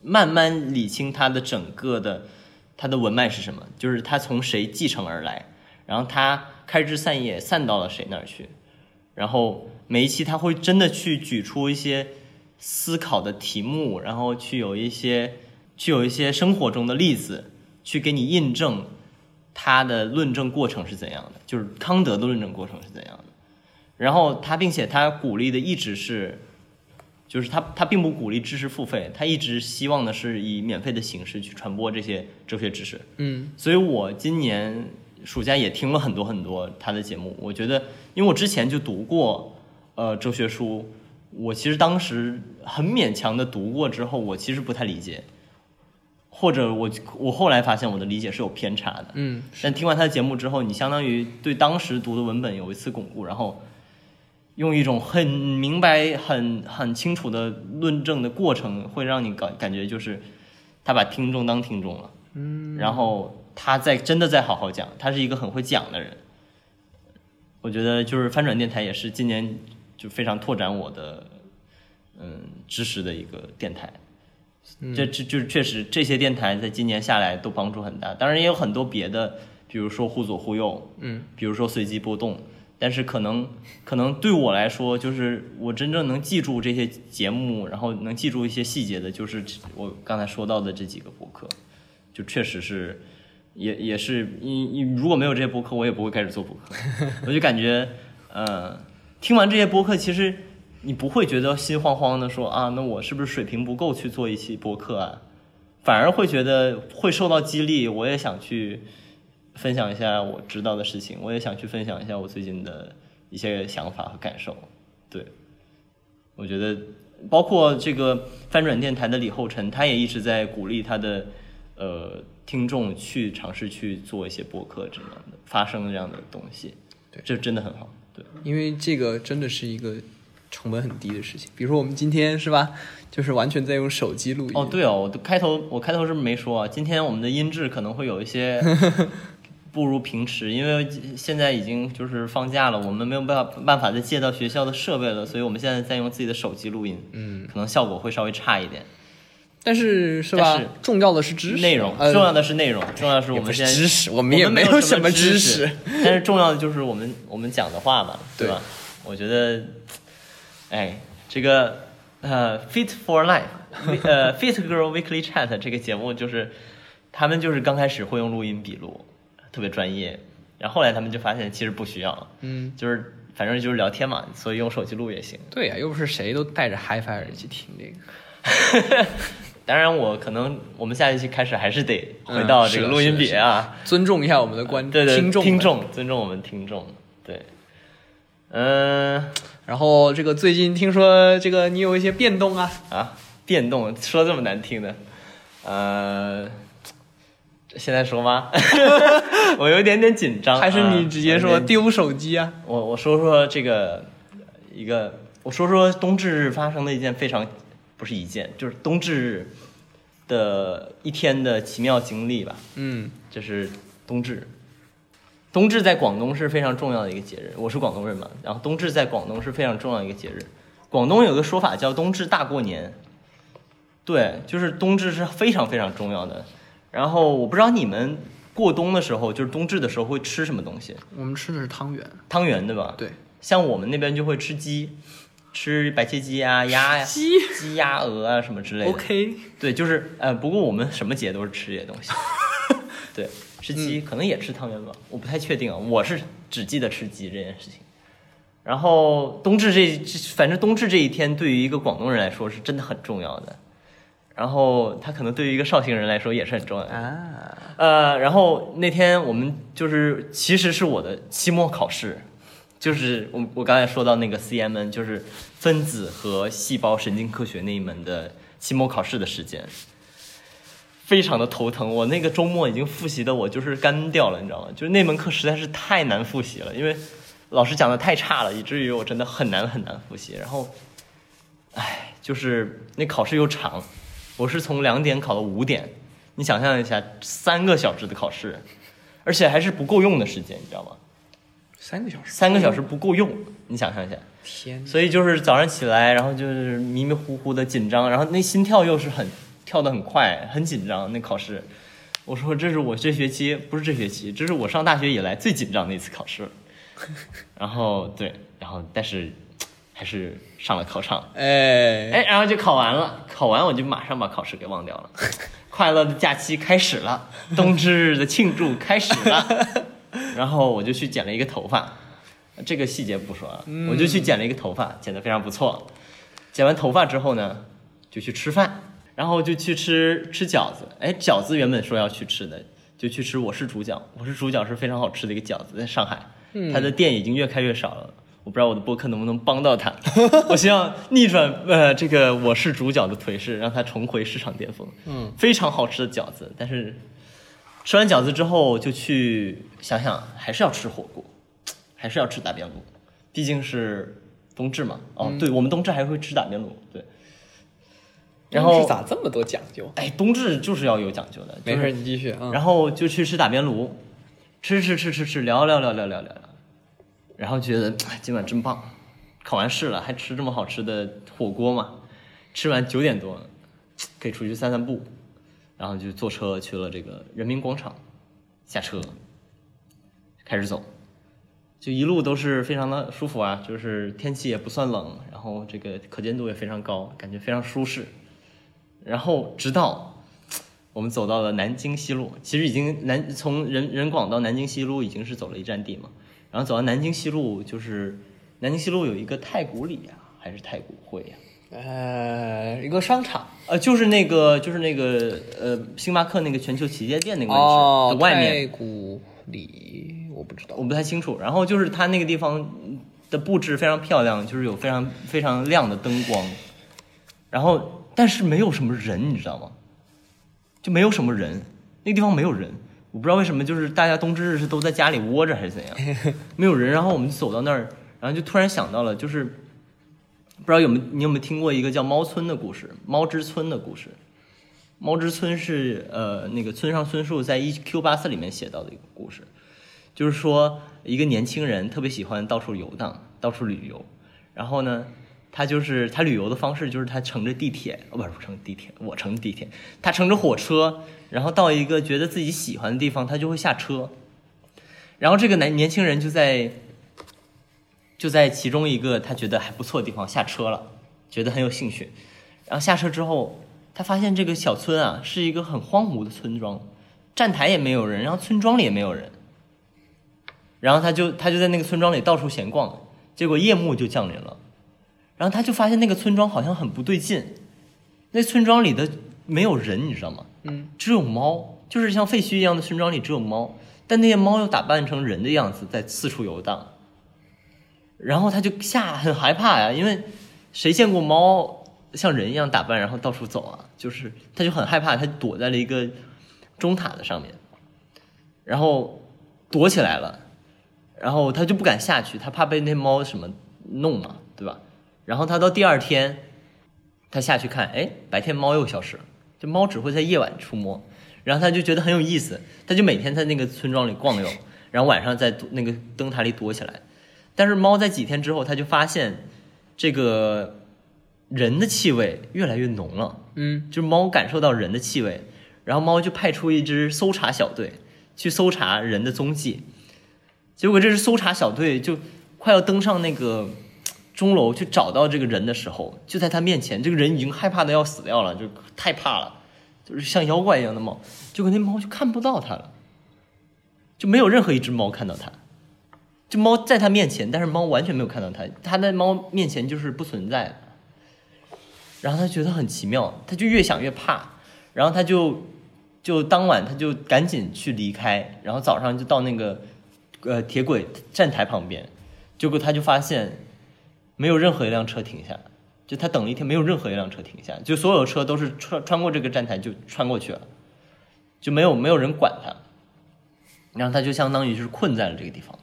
慢慢理清他的整个的他的文脉是什么，就是他从谁继承而来，然后他开枝散叶散到了谁那儿去，然后每一期他会真的去举出一些思考的题目，然后去有一些去有一些生活中的例子，去给你印证他的论证过程是怎样的，就是康德的论证过程是怎样的。然后他，并且他鼓励的一直是，就是他他并不鼓励知识付费，他一直希望的是以免费的形式去传播这些哲学知识。嗯所以我今年暑假也听了很多很多他的节目。我觉得，因为我之前就读过呃哲学书，我其实当时很勉强的读过之后，我其实不太理解，或者我我后来发现我的理解是有偏差的。嗯但听完他的节目之后，你相当于对当时读的文本有一次巩固，然后用一种很明白、很很清楚的论证的过程，会让你感感觉就是他把听众当听众了，嗯，然后他在真的在好好讲，他是一个很会讲的人。我觉得就是翻转电台也是今年就非常拓展我的嗯知识的一个电台。这这就是确实这些电台在今年下来都帮助很大，当然也有很多别的，比如说互左互右，嗯，比如说随机波动，但是可能可能对我来说，就是我真正能记住这些节目，然后能记住一些细节的，就是我刚才说到的这几个博客，就确实是，也也是你你如果没有这些博客，我也不会开始做博客，我就感觉，呃，听完这些播客，其实你不会觉得心慌慌的说啊，那我是不是水平不够去做一期播客啊？反而会觉得会受到激励，我也想去分享一下我知道的事情，我也想去分享一下我最近的一些想法和感受。对，我觉得包括这个翻转电台的李厚辰，他也一直在鼓励他的呃听众去尝试去做一些播客这样的发声这样的东西。对这真的很好。对，因为这个真的是一个成本很低的事情。比如说我们今天是吧，就是完全在用手机录音。哦，对哦，我的开头我开头是没说啊？今天我们的音质可能会有一些 不如平时，因为现在已经就是放假了，我们没有办法办法再借到学校的设备了，所以我们现在在用自己的手机录音，嗯，可能效果会稍微差一点。但是是吧？是重要的是知识内容呃重要的是内容，重要的是我们现在知识，我我们也没有什么知识。，但是重要的就是我们我们讲的话嘛，对对吧？我觉得，哎，这个呃，Fit for Life，呃，Fit Girl Weekly Chat 这个节目就是他们就是刚开始会用录音笔录，特别专业，然后后来他们就发现其实不需要，嗯，就是反正就是聊天嘛，所以用手机录也行。对呀、又不是谁都戴着 HiFi 耳机听这个。当然，我可能我们下一期开始还是得回嗯到这个录音笔啊。尊重一下我们的观对对，听众。听众尊重我们听众，对，嗯、然后这个最近听说这个你有一些变动啊，啊，变动说这么难听的，呃，现在说吗？我有一点点紧张，还是啊你直接说丢手机啊？我我说说这个一个，我说说冬至日发生的一件非常不是一件，就是冬至日的一天的奇妙经历吧。嗯这是冬至。冬至在广东是非常重要的一个节日，我是广东人嘛，然后冬至在广东是非常重要的一个节日。广东有个说法叫冬至大过年，对，就是冬至是非常非常重要的。然后我不知道你们过冬的时候，就是冬至的时候会吃什么东西？我们吃的是汤圆。汤圆对吧？对，像我们那边就会吃鸡，吃白切鸡啊、鸭呀、鸡鸡鸭鹅啊什么之类的。OK，对，就是呃，不过我们什么节都是吃这些东西。对，吃鸡、可能也吃汤圆吧，我不太确定啊。我是只记得吃鸡这件事情。然后冬至这，这反正冬至这一天对于一个广东人来说是真的很重要的。然后他可能对于一个绍兴人来说也是很重要的。啊，呃，然后那天我们就是其实是我的期末考试，就是我我刚才说到那个 CMN，就是分子和细胞神经科学那一门的期末考试的时间，非常的头疼。我那个周末已经复习的我就是干掉了，你知道吗？就是那门课实在是太难复习了，因为老师讲的太差了，以至于我真的很难很难复习。然后，唉，就是那考试又长，我是从两点考到五点，你想象一下，三个小时的考试，而且还是不够用的时间，你知道吗？三个小时，三个小时不够用，你想象一下。天哪，所以就是早上起来，然后就是迷迷糊糊的紧张，然后那心跳又是很跳得很快，很紧张。那考试，我说这是我这学期不是这学期，这是我上大学以来最紧张的一次考试。然后对，然后但是还是上了考场，哎，哎，然后就考完了，考完我就马上把考试给忘掉了。快乐的假期开始了，冬至日的庆祝开始了。然后我就去剪了一个头发，这个细节不说了，我就去剪了一个头发，剪得非常不错。剪完头发之后呢，就去吃饭，然后就去吃吃饺子。哎，饺子原本说要去吃的，就去吃我是主角。我是主角是非常好吃的一个饺子，在上海，他的店已经越开越少了。我不知道我的播客能不能帮到他，我希望逆转呃这个我是主角的颓势，让他重回市场巅峰。嗯，非常好吃的饺子，但是吃完饺子之后就去想想，还是要吃火锅，还是要吃打边炉，毕竟是冬至嘛。哦，对，我们冬至还会吃打边炉，对。然后是咋这么多讲究？哎，冬至就是要有讲究的，没事，你继续啊。然后就去吃打边炉，吃吃吃吃吃，聊聊聊聊聊聊聊，然后觉得哎今晚真棒，考完试了还吃这么好吃的火锅嘛，吃完九点多可以出去散散步，然后就坐车去了这个人民广场，下车开始走，就一路都是非常的舒服啊，就是天气也不算冷，然后这个可见度也非常高，感觉非常舒适。然后直到我们走到了南京西路，其实已经南从人人广到南京西路已经是走了一站地嘛。然后走到南京西路，就是南京西路有一个太古里呀、还是太古汇呀、呃，一个商场呃，就是那个就是那个呃星巴克那个全球旗舰店那个位置、哦，的外面，太古里我不知道我。不太清楚。然后就是它那个地方的布置非常漂亮，就是有非常非常亮的灯光，然后但是没有什么人，你知道吗？就没有什么人，那个地方没有人。我不知道为什么，就是大家冬至日是都在家里窝着还是怎样，没有人。然后我们走到那儿，然后就突然想到了，就是不知道有没你有没有听过一个叫猫村的故事，猫之村的故事。猫之村是呃那个村上春树在《一 Q 八四》里面写到的一个故事，就是说一个年轻人特别喜欢到处游荡，到处旅游，然后呢，他就是他旅游的方式就是他乘着地铁，哦不是不乘地铁，我乘地铁，他乘着火车，然后到一个觉得自己喜欢的地方，他就会下车，然后这个男年轻人就在就在其中一个他觉得还不错的地方下车了，觉得很有兴趣，然后下车之后，他发现这个小村啊是一个很荒芜的村庄，站台也没有人，然后村庄里也没有人。然后他就他就在那个村庄里到处闲逛，结果夜幕就降临了，然后他就发现那个村庄好像很不对劲，那村庄里的没有人，你知道吗？嗯，只有猫，就是像废墟一样的村庄里只有猫，但那些猫又打扮成人的样子在四处游荡，然后他就吓很害怕呀，因为谁见过猫像人一样打扮然后到处走啊？就是他就很害怕，他躲在了一个钟塔的上面，然后躲起来了。然后他就不敢下去，他怕被那猫什么弄嘛，对吧？然后他到第二天，他下去看，哎，白天猫又消失了，就猫只会在夜晚出没。然后他就觉得很有意思，他就每天在那个村庄里逛悠，然后晚上在那个灯塔里躲起来。但是猫在几天之后，它就发现这个人的气味越来越浓了，嗯，就是猫感受到人的气味，然后猫就派出一支搜查小队去搜查人的踪迹。结果这支搜查小队就快要登上那个钟楼去找到这个人的时候，就在他面前，这个人已经害怕的要死掉了，就太怕了，就是像妖怪一样的猫。结果那猫就看不到他了，就没有任何一只猫看到他。就猫在他面前，但是猫完全没有看到他，他在猫面前就是不存在的。然后他觉得很奇妙，他就越想越怕，然后他就就当晚他就赶紧去离开，然后早上就到那个呃铁轨站台旁边，结果他就发现没有任何一辆车停下，就他等了一天，没有任何一辆车停下，就所有车都是穿穿过这个站台就穿过去了，就没有没有人管他，然后他就相当于就是困在了这个地方，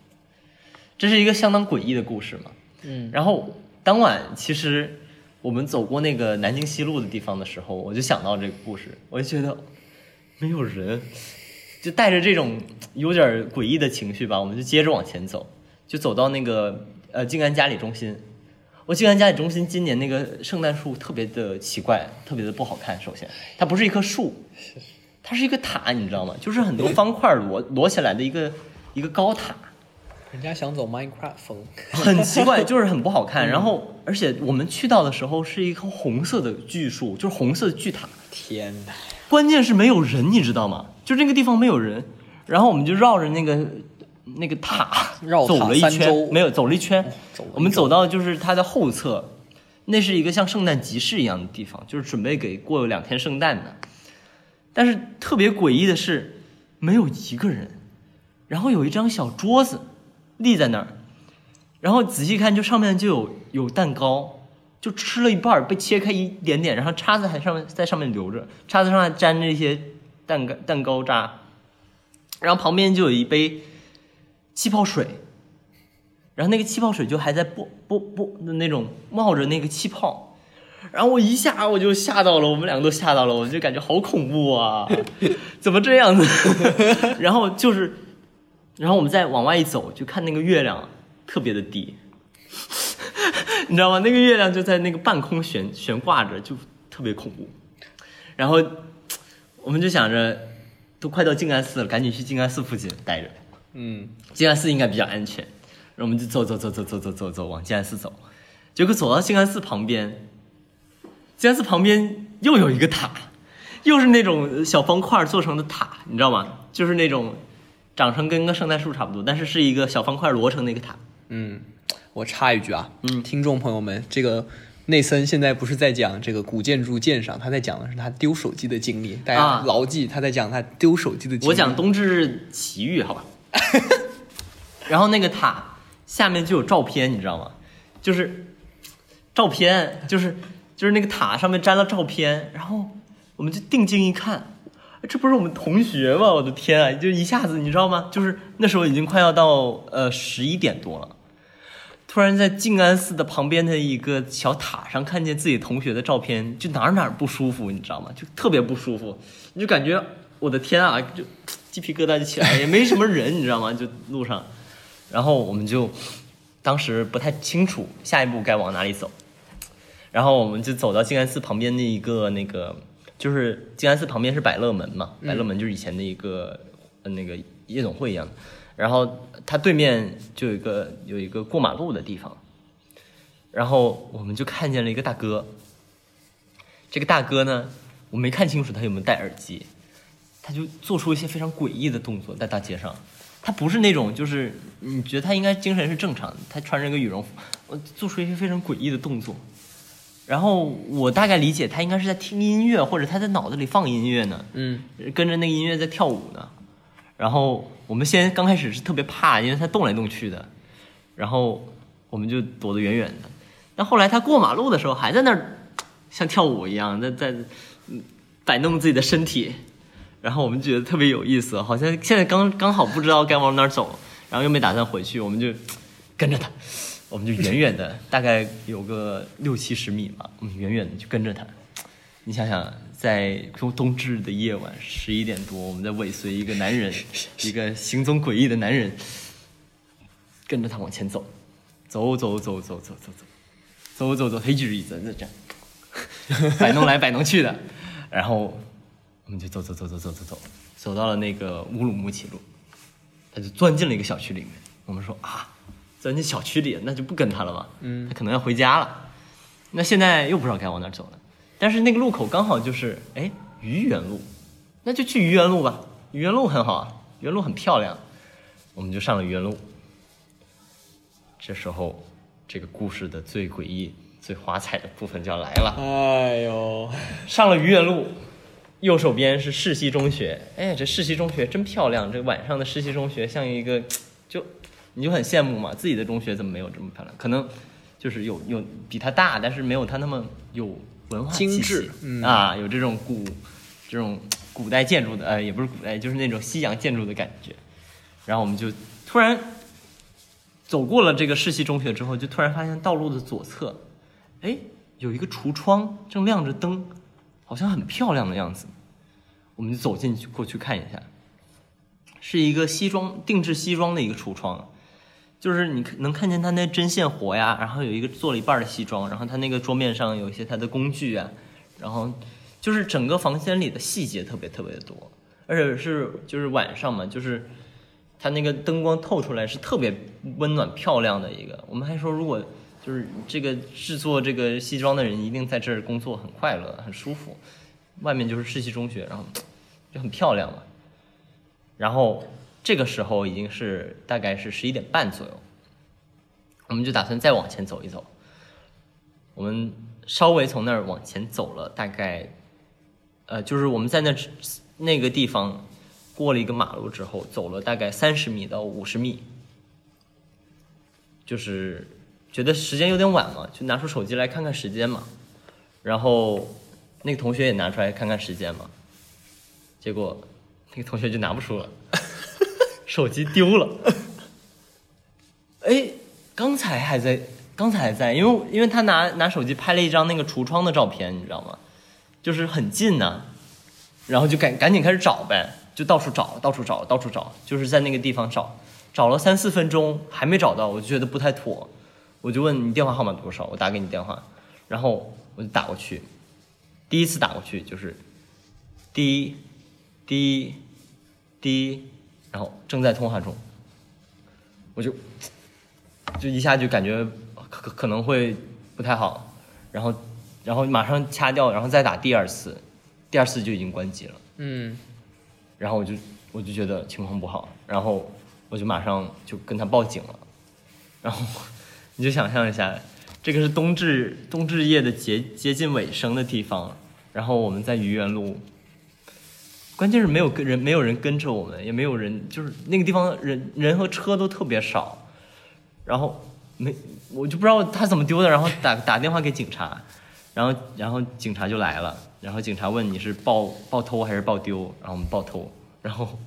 这是一个相当诡异的故事嘛。嗯，然后当晚其实我们走过那个南京西路的地方的时候，我就想到这个故事，我就觉得没有人，就带着这种有点诡异的情绪吧，我们就接着往前走，就走到那个呃静安嘉里中心。我静安嘉里中心今年那个圣诞树特别的奇怪，特别的不好看。首先，它不是一棵树，它是一个塔，你知道吗？就是很多方块摞摞起来的一个一个高塔，人家想走 Minecraft 风，很奇怪，就是很不好看。然后，而且我们去到的时候是一棵红色的巨树，就是红色的巨塔。天哪！关键是没有人，你知道吗？就这个地方没有人，然后我们就绕着那个那个塔绕走了一圈，没有走了一圈，我们走到就是它的后侧，那是一个像圣诞集市一样的地方，就是准备给过两天圣诞的。但是特别诡异的是，没有一个人，然后有一张小桌子立在那儿，然后仔细看，就上面就有有蛋糕，就吃了一半被切开一点点，然后叉子还上面在上面留着，叉子上还沾着一些蛋糕蛋糕渣，然后旁边就有一杯气泡水，然后那个气泡水就还在啵啵啵的那种冒着那个气泡，然后我一下我就吓到了，我们两个都吓到了，我就感觉好恐怖啊，怎么这样子？然后就是，然后我们再往外一走，就看那个月亮特别的低，你知道吗？那个月亮就在那个半空悬悬挂着，就特别恐怖。然后 我们就想着，都快到静安寺了，赶紧去静安寺附近待着。嗯，静安寺应该比较安全，然后我们就走走走走走走走走往静安寺走，结果走到静安寺旁边，静安寺旁边又有一个塔，又是那种小方块做成的塔，你知道吗？就是那种长成跟个圣诞树差不多，但是是一个小方块摞成的一个塔。嗯，我插一句啊，嗯听众朋友们，这个内森现在不是在讲这个古建筑鉴赏，他在讲的是他丢手机的经历，大家啊牢记他在讲他丢手机的经历。我讲冬至奇遇，好吧。然后那个塔下面就有照片，你知道吗？就是照片，就是就是那个塔上面粘了照片，然后我们就定睛一看，哎这不是我们同学吗？我的天啊！就一下子你知道吗？就是那时候已经快要到呃十一点多了，突然在静安寺的旁边的一个小塔上看见自己同学的照片，就哪儿哪儿不舒服，你知道吗？就特别不舒服，你就感觉我的天啊，就 鸡皮疙瘩就起来，也没什么人，你知道吗？就路上，然后我们就当时不太清楚下一步该往哪里走，然后我们就走到静安寺旁边的一个那个，就是静安寺旁边是百乐门嘛，百乐门就是以前的一个、呃那个夜总会一样的，然后它对面就有一个有一个过马路的地方，然后我们就看见了一个大哥，这个大哥呢，我没看清楚他有没有戴耳机，他就做出一些非常诡异的动作在大街上。他不是那种，就是你觉得他应该精神是正常的，他穿着一个羽绒服，我做出一些非常诡异的动作。然后我大概理解他应该是在听音乐，或者他在脑子里放音乐呢，嗯，跟着那个音乐在跳舞呢。然后我们先刚开始是特别怕，因为他动来动去的，然后我们就躲得远远的。但后来他过马路的时候还在那儿像跳舞一样，在在嗯摆弄自己的身体，然后我们觉得特别有意思，好像现在刚刚好不知道该往哪儿走，然后又没打算回去，我们就跟着他，我们就远远的，大概有个六七十米吧，我们远远的就跟着他。你想想，在冬冬至的夜晚，十一点多，我们在尾随一个男人，一个行踪诡异的男人，跟着他往前走，走走走走走走走，走走走，他一直一直在这样 摆弄来摆弄去的，然后我们就走走走走走走走，走到了那个乌鲁木齐路，他就钻进了一个小区里面。我们说啊，钻进小区里，那就不跟他了嘛？嗯他可能要回家了。那现在又不知道该往哪走了，但是那个路口刚好就是哎愚园路，那就去愚园路吧。愚园路很好啊，愚园路很漂亮，我们就上了愚园路。这时候，这个故事的最诡异、最华彩的部分就要来了。哎呦，上了愚园路，右手边是世溪中学。哎，这世溪中学真漂亮，这晚上的世溪中学像一个，就你就很羡慕嘛，自己的中学怎么没有这么漂亮？可能就是有有比它大，但是没有它那么有文化精致嗯啊，有这种古这种古代建筑的，呃，也不是古代，就是那种西洋建筑的感觉。然后我们就突然走过了这个世袭中学之后，就突然发现道路的左侧，哎，有一个橱窗正亮着灯，好像很漂亮的样子。我们就走进去过去看一下，是一个西装定制西装的一个橱窗，就是你能看见他那针线活呀，然后有一个做了一半的西装，然后他那个桌面上有一些他的工具啊，然后就是整个房间里的细节特别特别的多，而且是就是晚上嘛，就是他那个灯光透出来是特别温暖漂亮的一个。我们还说，如果就是这个制作这个西装的人一定在这儿工作很快乐很舒服，外面就是世纪中学，然后就很漂亮嘛。然后这个时候已经是大概是十一点半左右，我们就打算再往前走一走。我们稍微从那儿往前走了大概，呃，就是我们在那那个地方过了一个马路之后，走了大概三十米到五十米，就是觉得时间有点晚嘛，就拿出手机来看看时间嘛。然后那个同学也拿出来看看时间嘛，结果那个同学就拿不出了，手机丢了。哎，刚才还在，刚才还在，因为因为他拿拿手机拍了一张那个橱窗的照片，你知道吗？就是很近呢、然后就赶赶紧开始找呗，就到处找，到处找，到处找，就是在那个地方找，找了三四分钟还没找到，我就觉得不太妥，我就问你电话号码多少，我打给你电话，然后我就打过去，第一次打过去就是滴滴滴，然后正在通话中，我就就一下就感觉可可可能会不太好，然后然后马上掐掉，然后再打第二次，第二次就已经关机了。嗯。然后我就我就觉得情况不好，然后我就马上就跟他报警了。然后你就想象一下，这个是冬至冬至夜的接接近尾声的地方，然后我们在愚园路，关键是没有跟人没有人跟着我们，也没有人，就是那个地方人人和车都特别少，然后没我就不知道他怎么丢的，然后打打电话给警察，然后然后警察就来了，然后警察问你是报报偷还是报丢，然后我们报偷，然后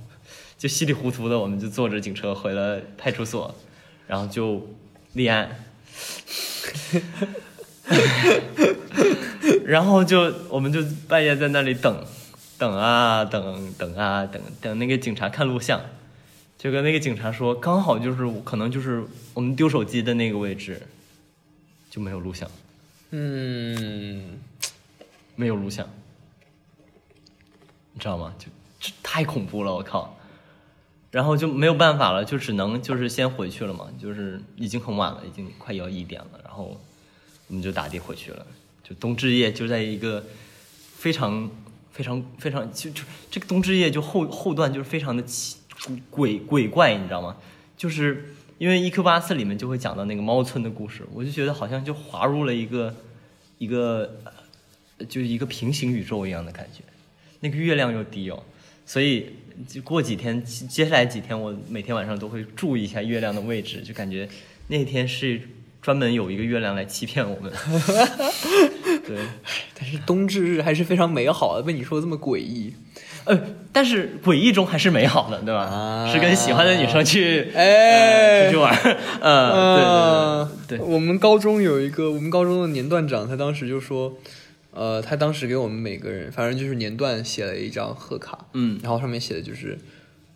就稀里糊涂的我们就坐着警车回了派出所，然后就立案，然后就我们就半夜在那里等，等啊等等啊等等那个警察看录像，就跟那个警察说，刚好就是可能就是我们丢手机的那个位置，就没有录像，嗯，没有录像，你知道吗？就这太恐怖了，我靠！然后就没有办法了，就只能就是先回去了嘛，就是已经很晚了，已经快要一点了，然后我们就打的回去了。就冬至夜就在一个非常非常非常就就这个冬至夜就后后段就是非常的奇鬼鬼怪，你知道吗？就是因为 EQ 八四里面就会讲到那个猫村的故事，我就觉得好像就滑入了一个一个就是一个平行宇宙一样的感觉。那个月亮又低哦，所以过几天接下来几天，我每天晚上都会注意一下月亮的位置，就感觉那天是专门有一个月亮来欺骗我们。对，但是冬至日还是非常美好的，被你说的这么诡异。呃，但是诡异中还是美好的，对吧？啊。是跟喜欢的女生去，哎。呃出去玩儿，呃，呃对对对对，我们高中有一个，我们高中的年段长，他当时就说，呃，他当时给我们每个人，反正就是年段写了一张贺卡，嗯。然后上面写的就是，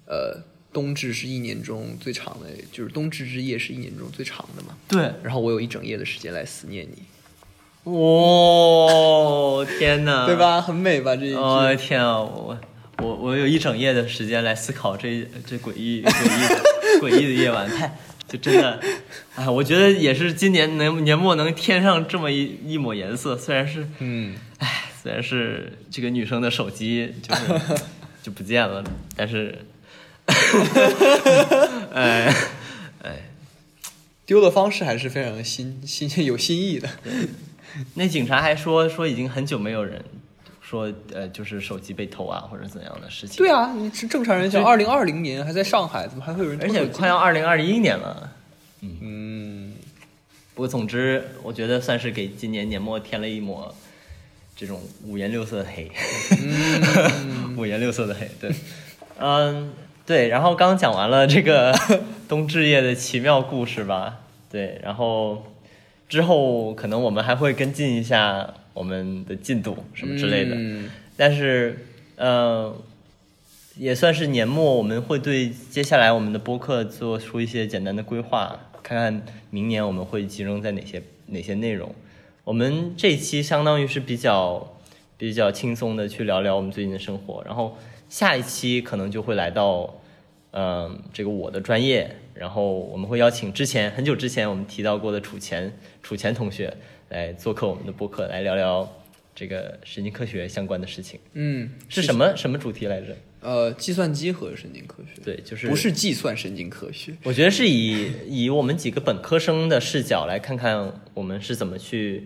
呃，冬至是一年中最长的，就是冬至之夜是一年中最长的嘛。对，然后我有一整夜的时间来思念你，哇、天哪，对？吧？很美吧？这一句。我、的天啊，我我我有一整夜的时间来思考这这诡异诡异的 诡异的夜晚，太就真的，哎，我觉得也是今年能年末能添上这么一一抹颜色，虽然是嗯，哎，虽然是这个女生的手机就是 就不见了，但是，哎哎，丢的方式还是非常新新有新意的。那警察还说说已经很久没有人说呃就是手机被偷啊或者怎样的事情，对啊，你是正常人想，对二零二零年还在上海，怎么还会有人而？且快要二零二一年了。嗯，不过总之，我觉得算是给今年年末添了一抹这种五颜六色的黑，五颜六色的黑。对，嗯，对。然后刚讲完了这个 冬至夜的奇妙故事吧，对。然后之后可能我们还会跟进一下我们的进度什么之类的。嗯但是，呃，也算是年末，我们会对接下来我们的播客做出一些简单的规划，看看明年我们会集中在哪些哪些内容。我们这一期相当于是比较比较轻松的去聊聊我们最近的生活。然后下一期可能就会来到，嗯、这个我的专业，然后我们会邀请之前很久之前我们提到过的楚前楚前同学来做客我们的播客，来聊聊这个神经科学相关的事情。嗯，是什么什么主题来着？呃，计算机和神经科学，对，就是不是计算神经科学。我觉得是以以我们几个本科生的视角来看看我们是怎么去，可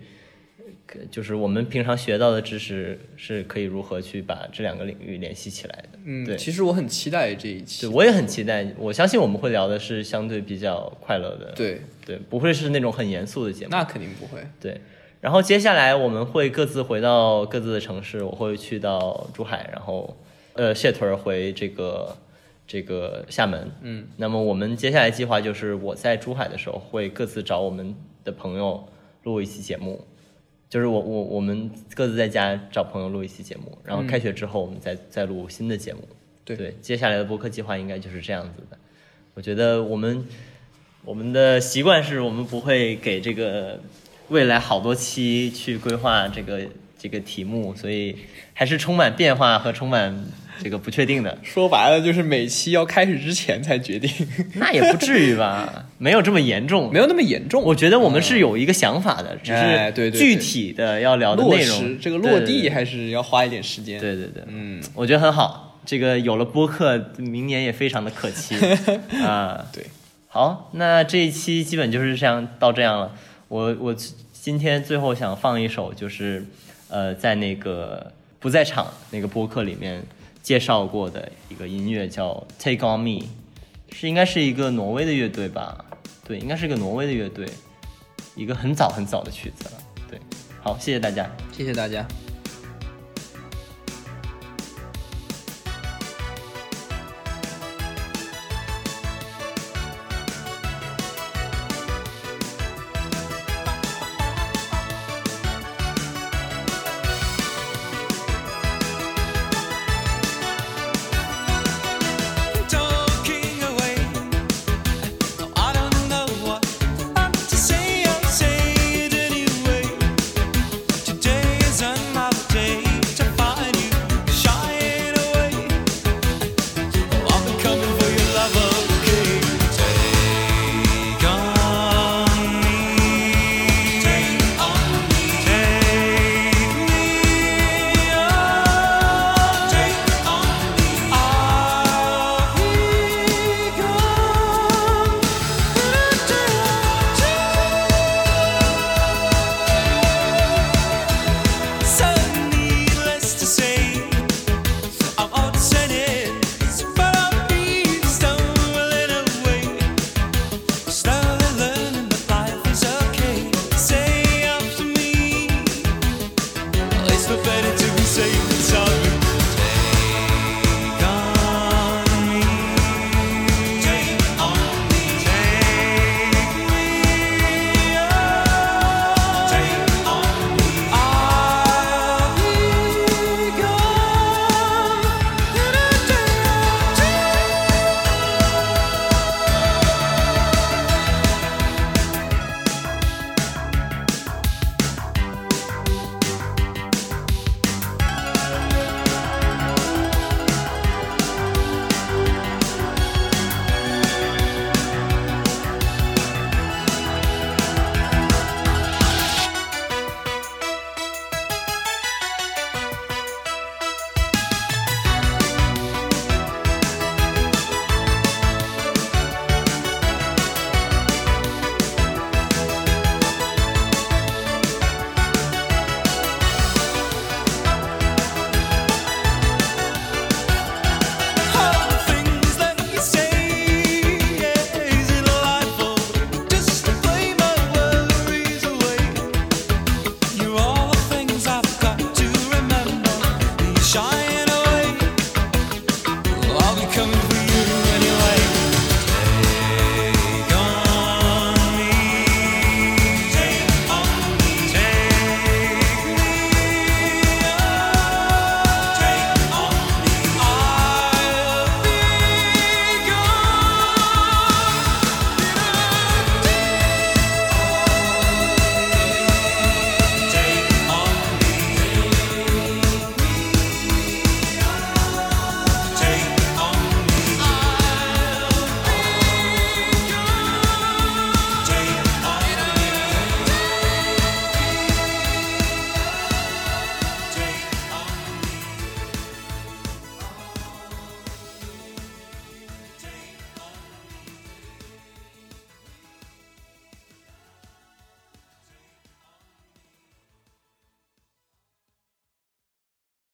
就是我们平常学到的知识是可以如何去把这两个领域联系起来的。嗯，对其实我很期待这一期对，。我也很期待。我相信我们会聊的是相对比较快乐的，对，对，不会是那种很严肃的节目。那肯定不会。对，然后接下来我们会各自回到各自的城市，我会去到珠海，然后呃谢屯儿回这个这个厦门。嗯，那么我们接下来计划就是我在珠海的时候会各自找我们的朋友录一期节目，就是我我我们各自在家找朋友录一期节目，然后开学之后我们再再录新的节目。对对，接下来的播客计划应该就是这样子的。我觉得我们我们的习惯是我们不会给这个未来好多期去规划这个这个题目，所以还是充满变化和充满这个不确定的。说白了就是每期要开始之前才决定，那也不至于吧，没有这么严重。没有那么严重。我觉得我们是有一个想法的，只是具体的要聊的内容实，这个落地还是要花一点时间。对对对，嗯，我觉得很好。这个有了播客，明年也非常的可期 啊。对，好，那这一期基本就是这样到这样了。我我今天最后想放一首，就是呃，在那个不在场那个播客里面介绍过的一个音乐，叫《Take on Me》，是应该是一个挪威的乐队吧？对，应该是个挪威的乐队，一个很早很早的曲子了。对，好，谢谢大家。谢谢大家。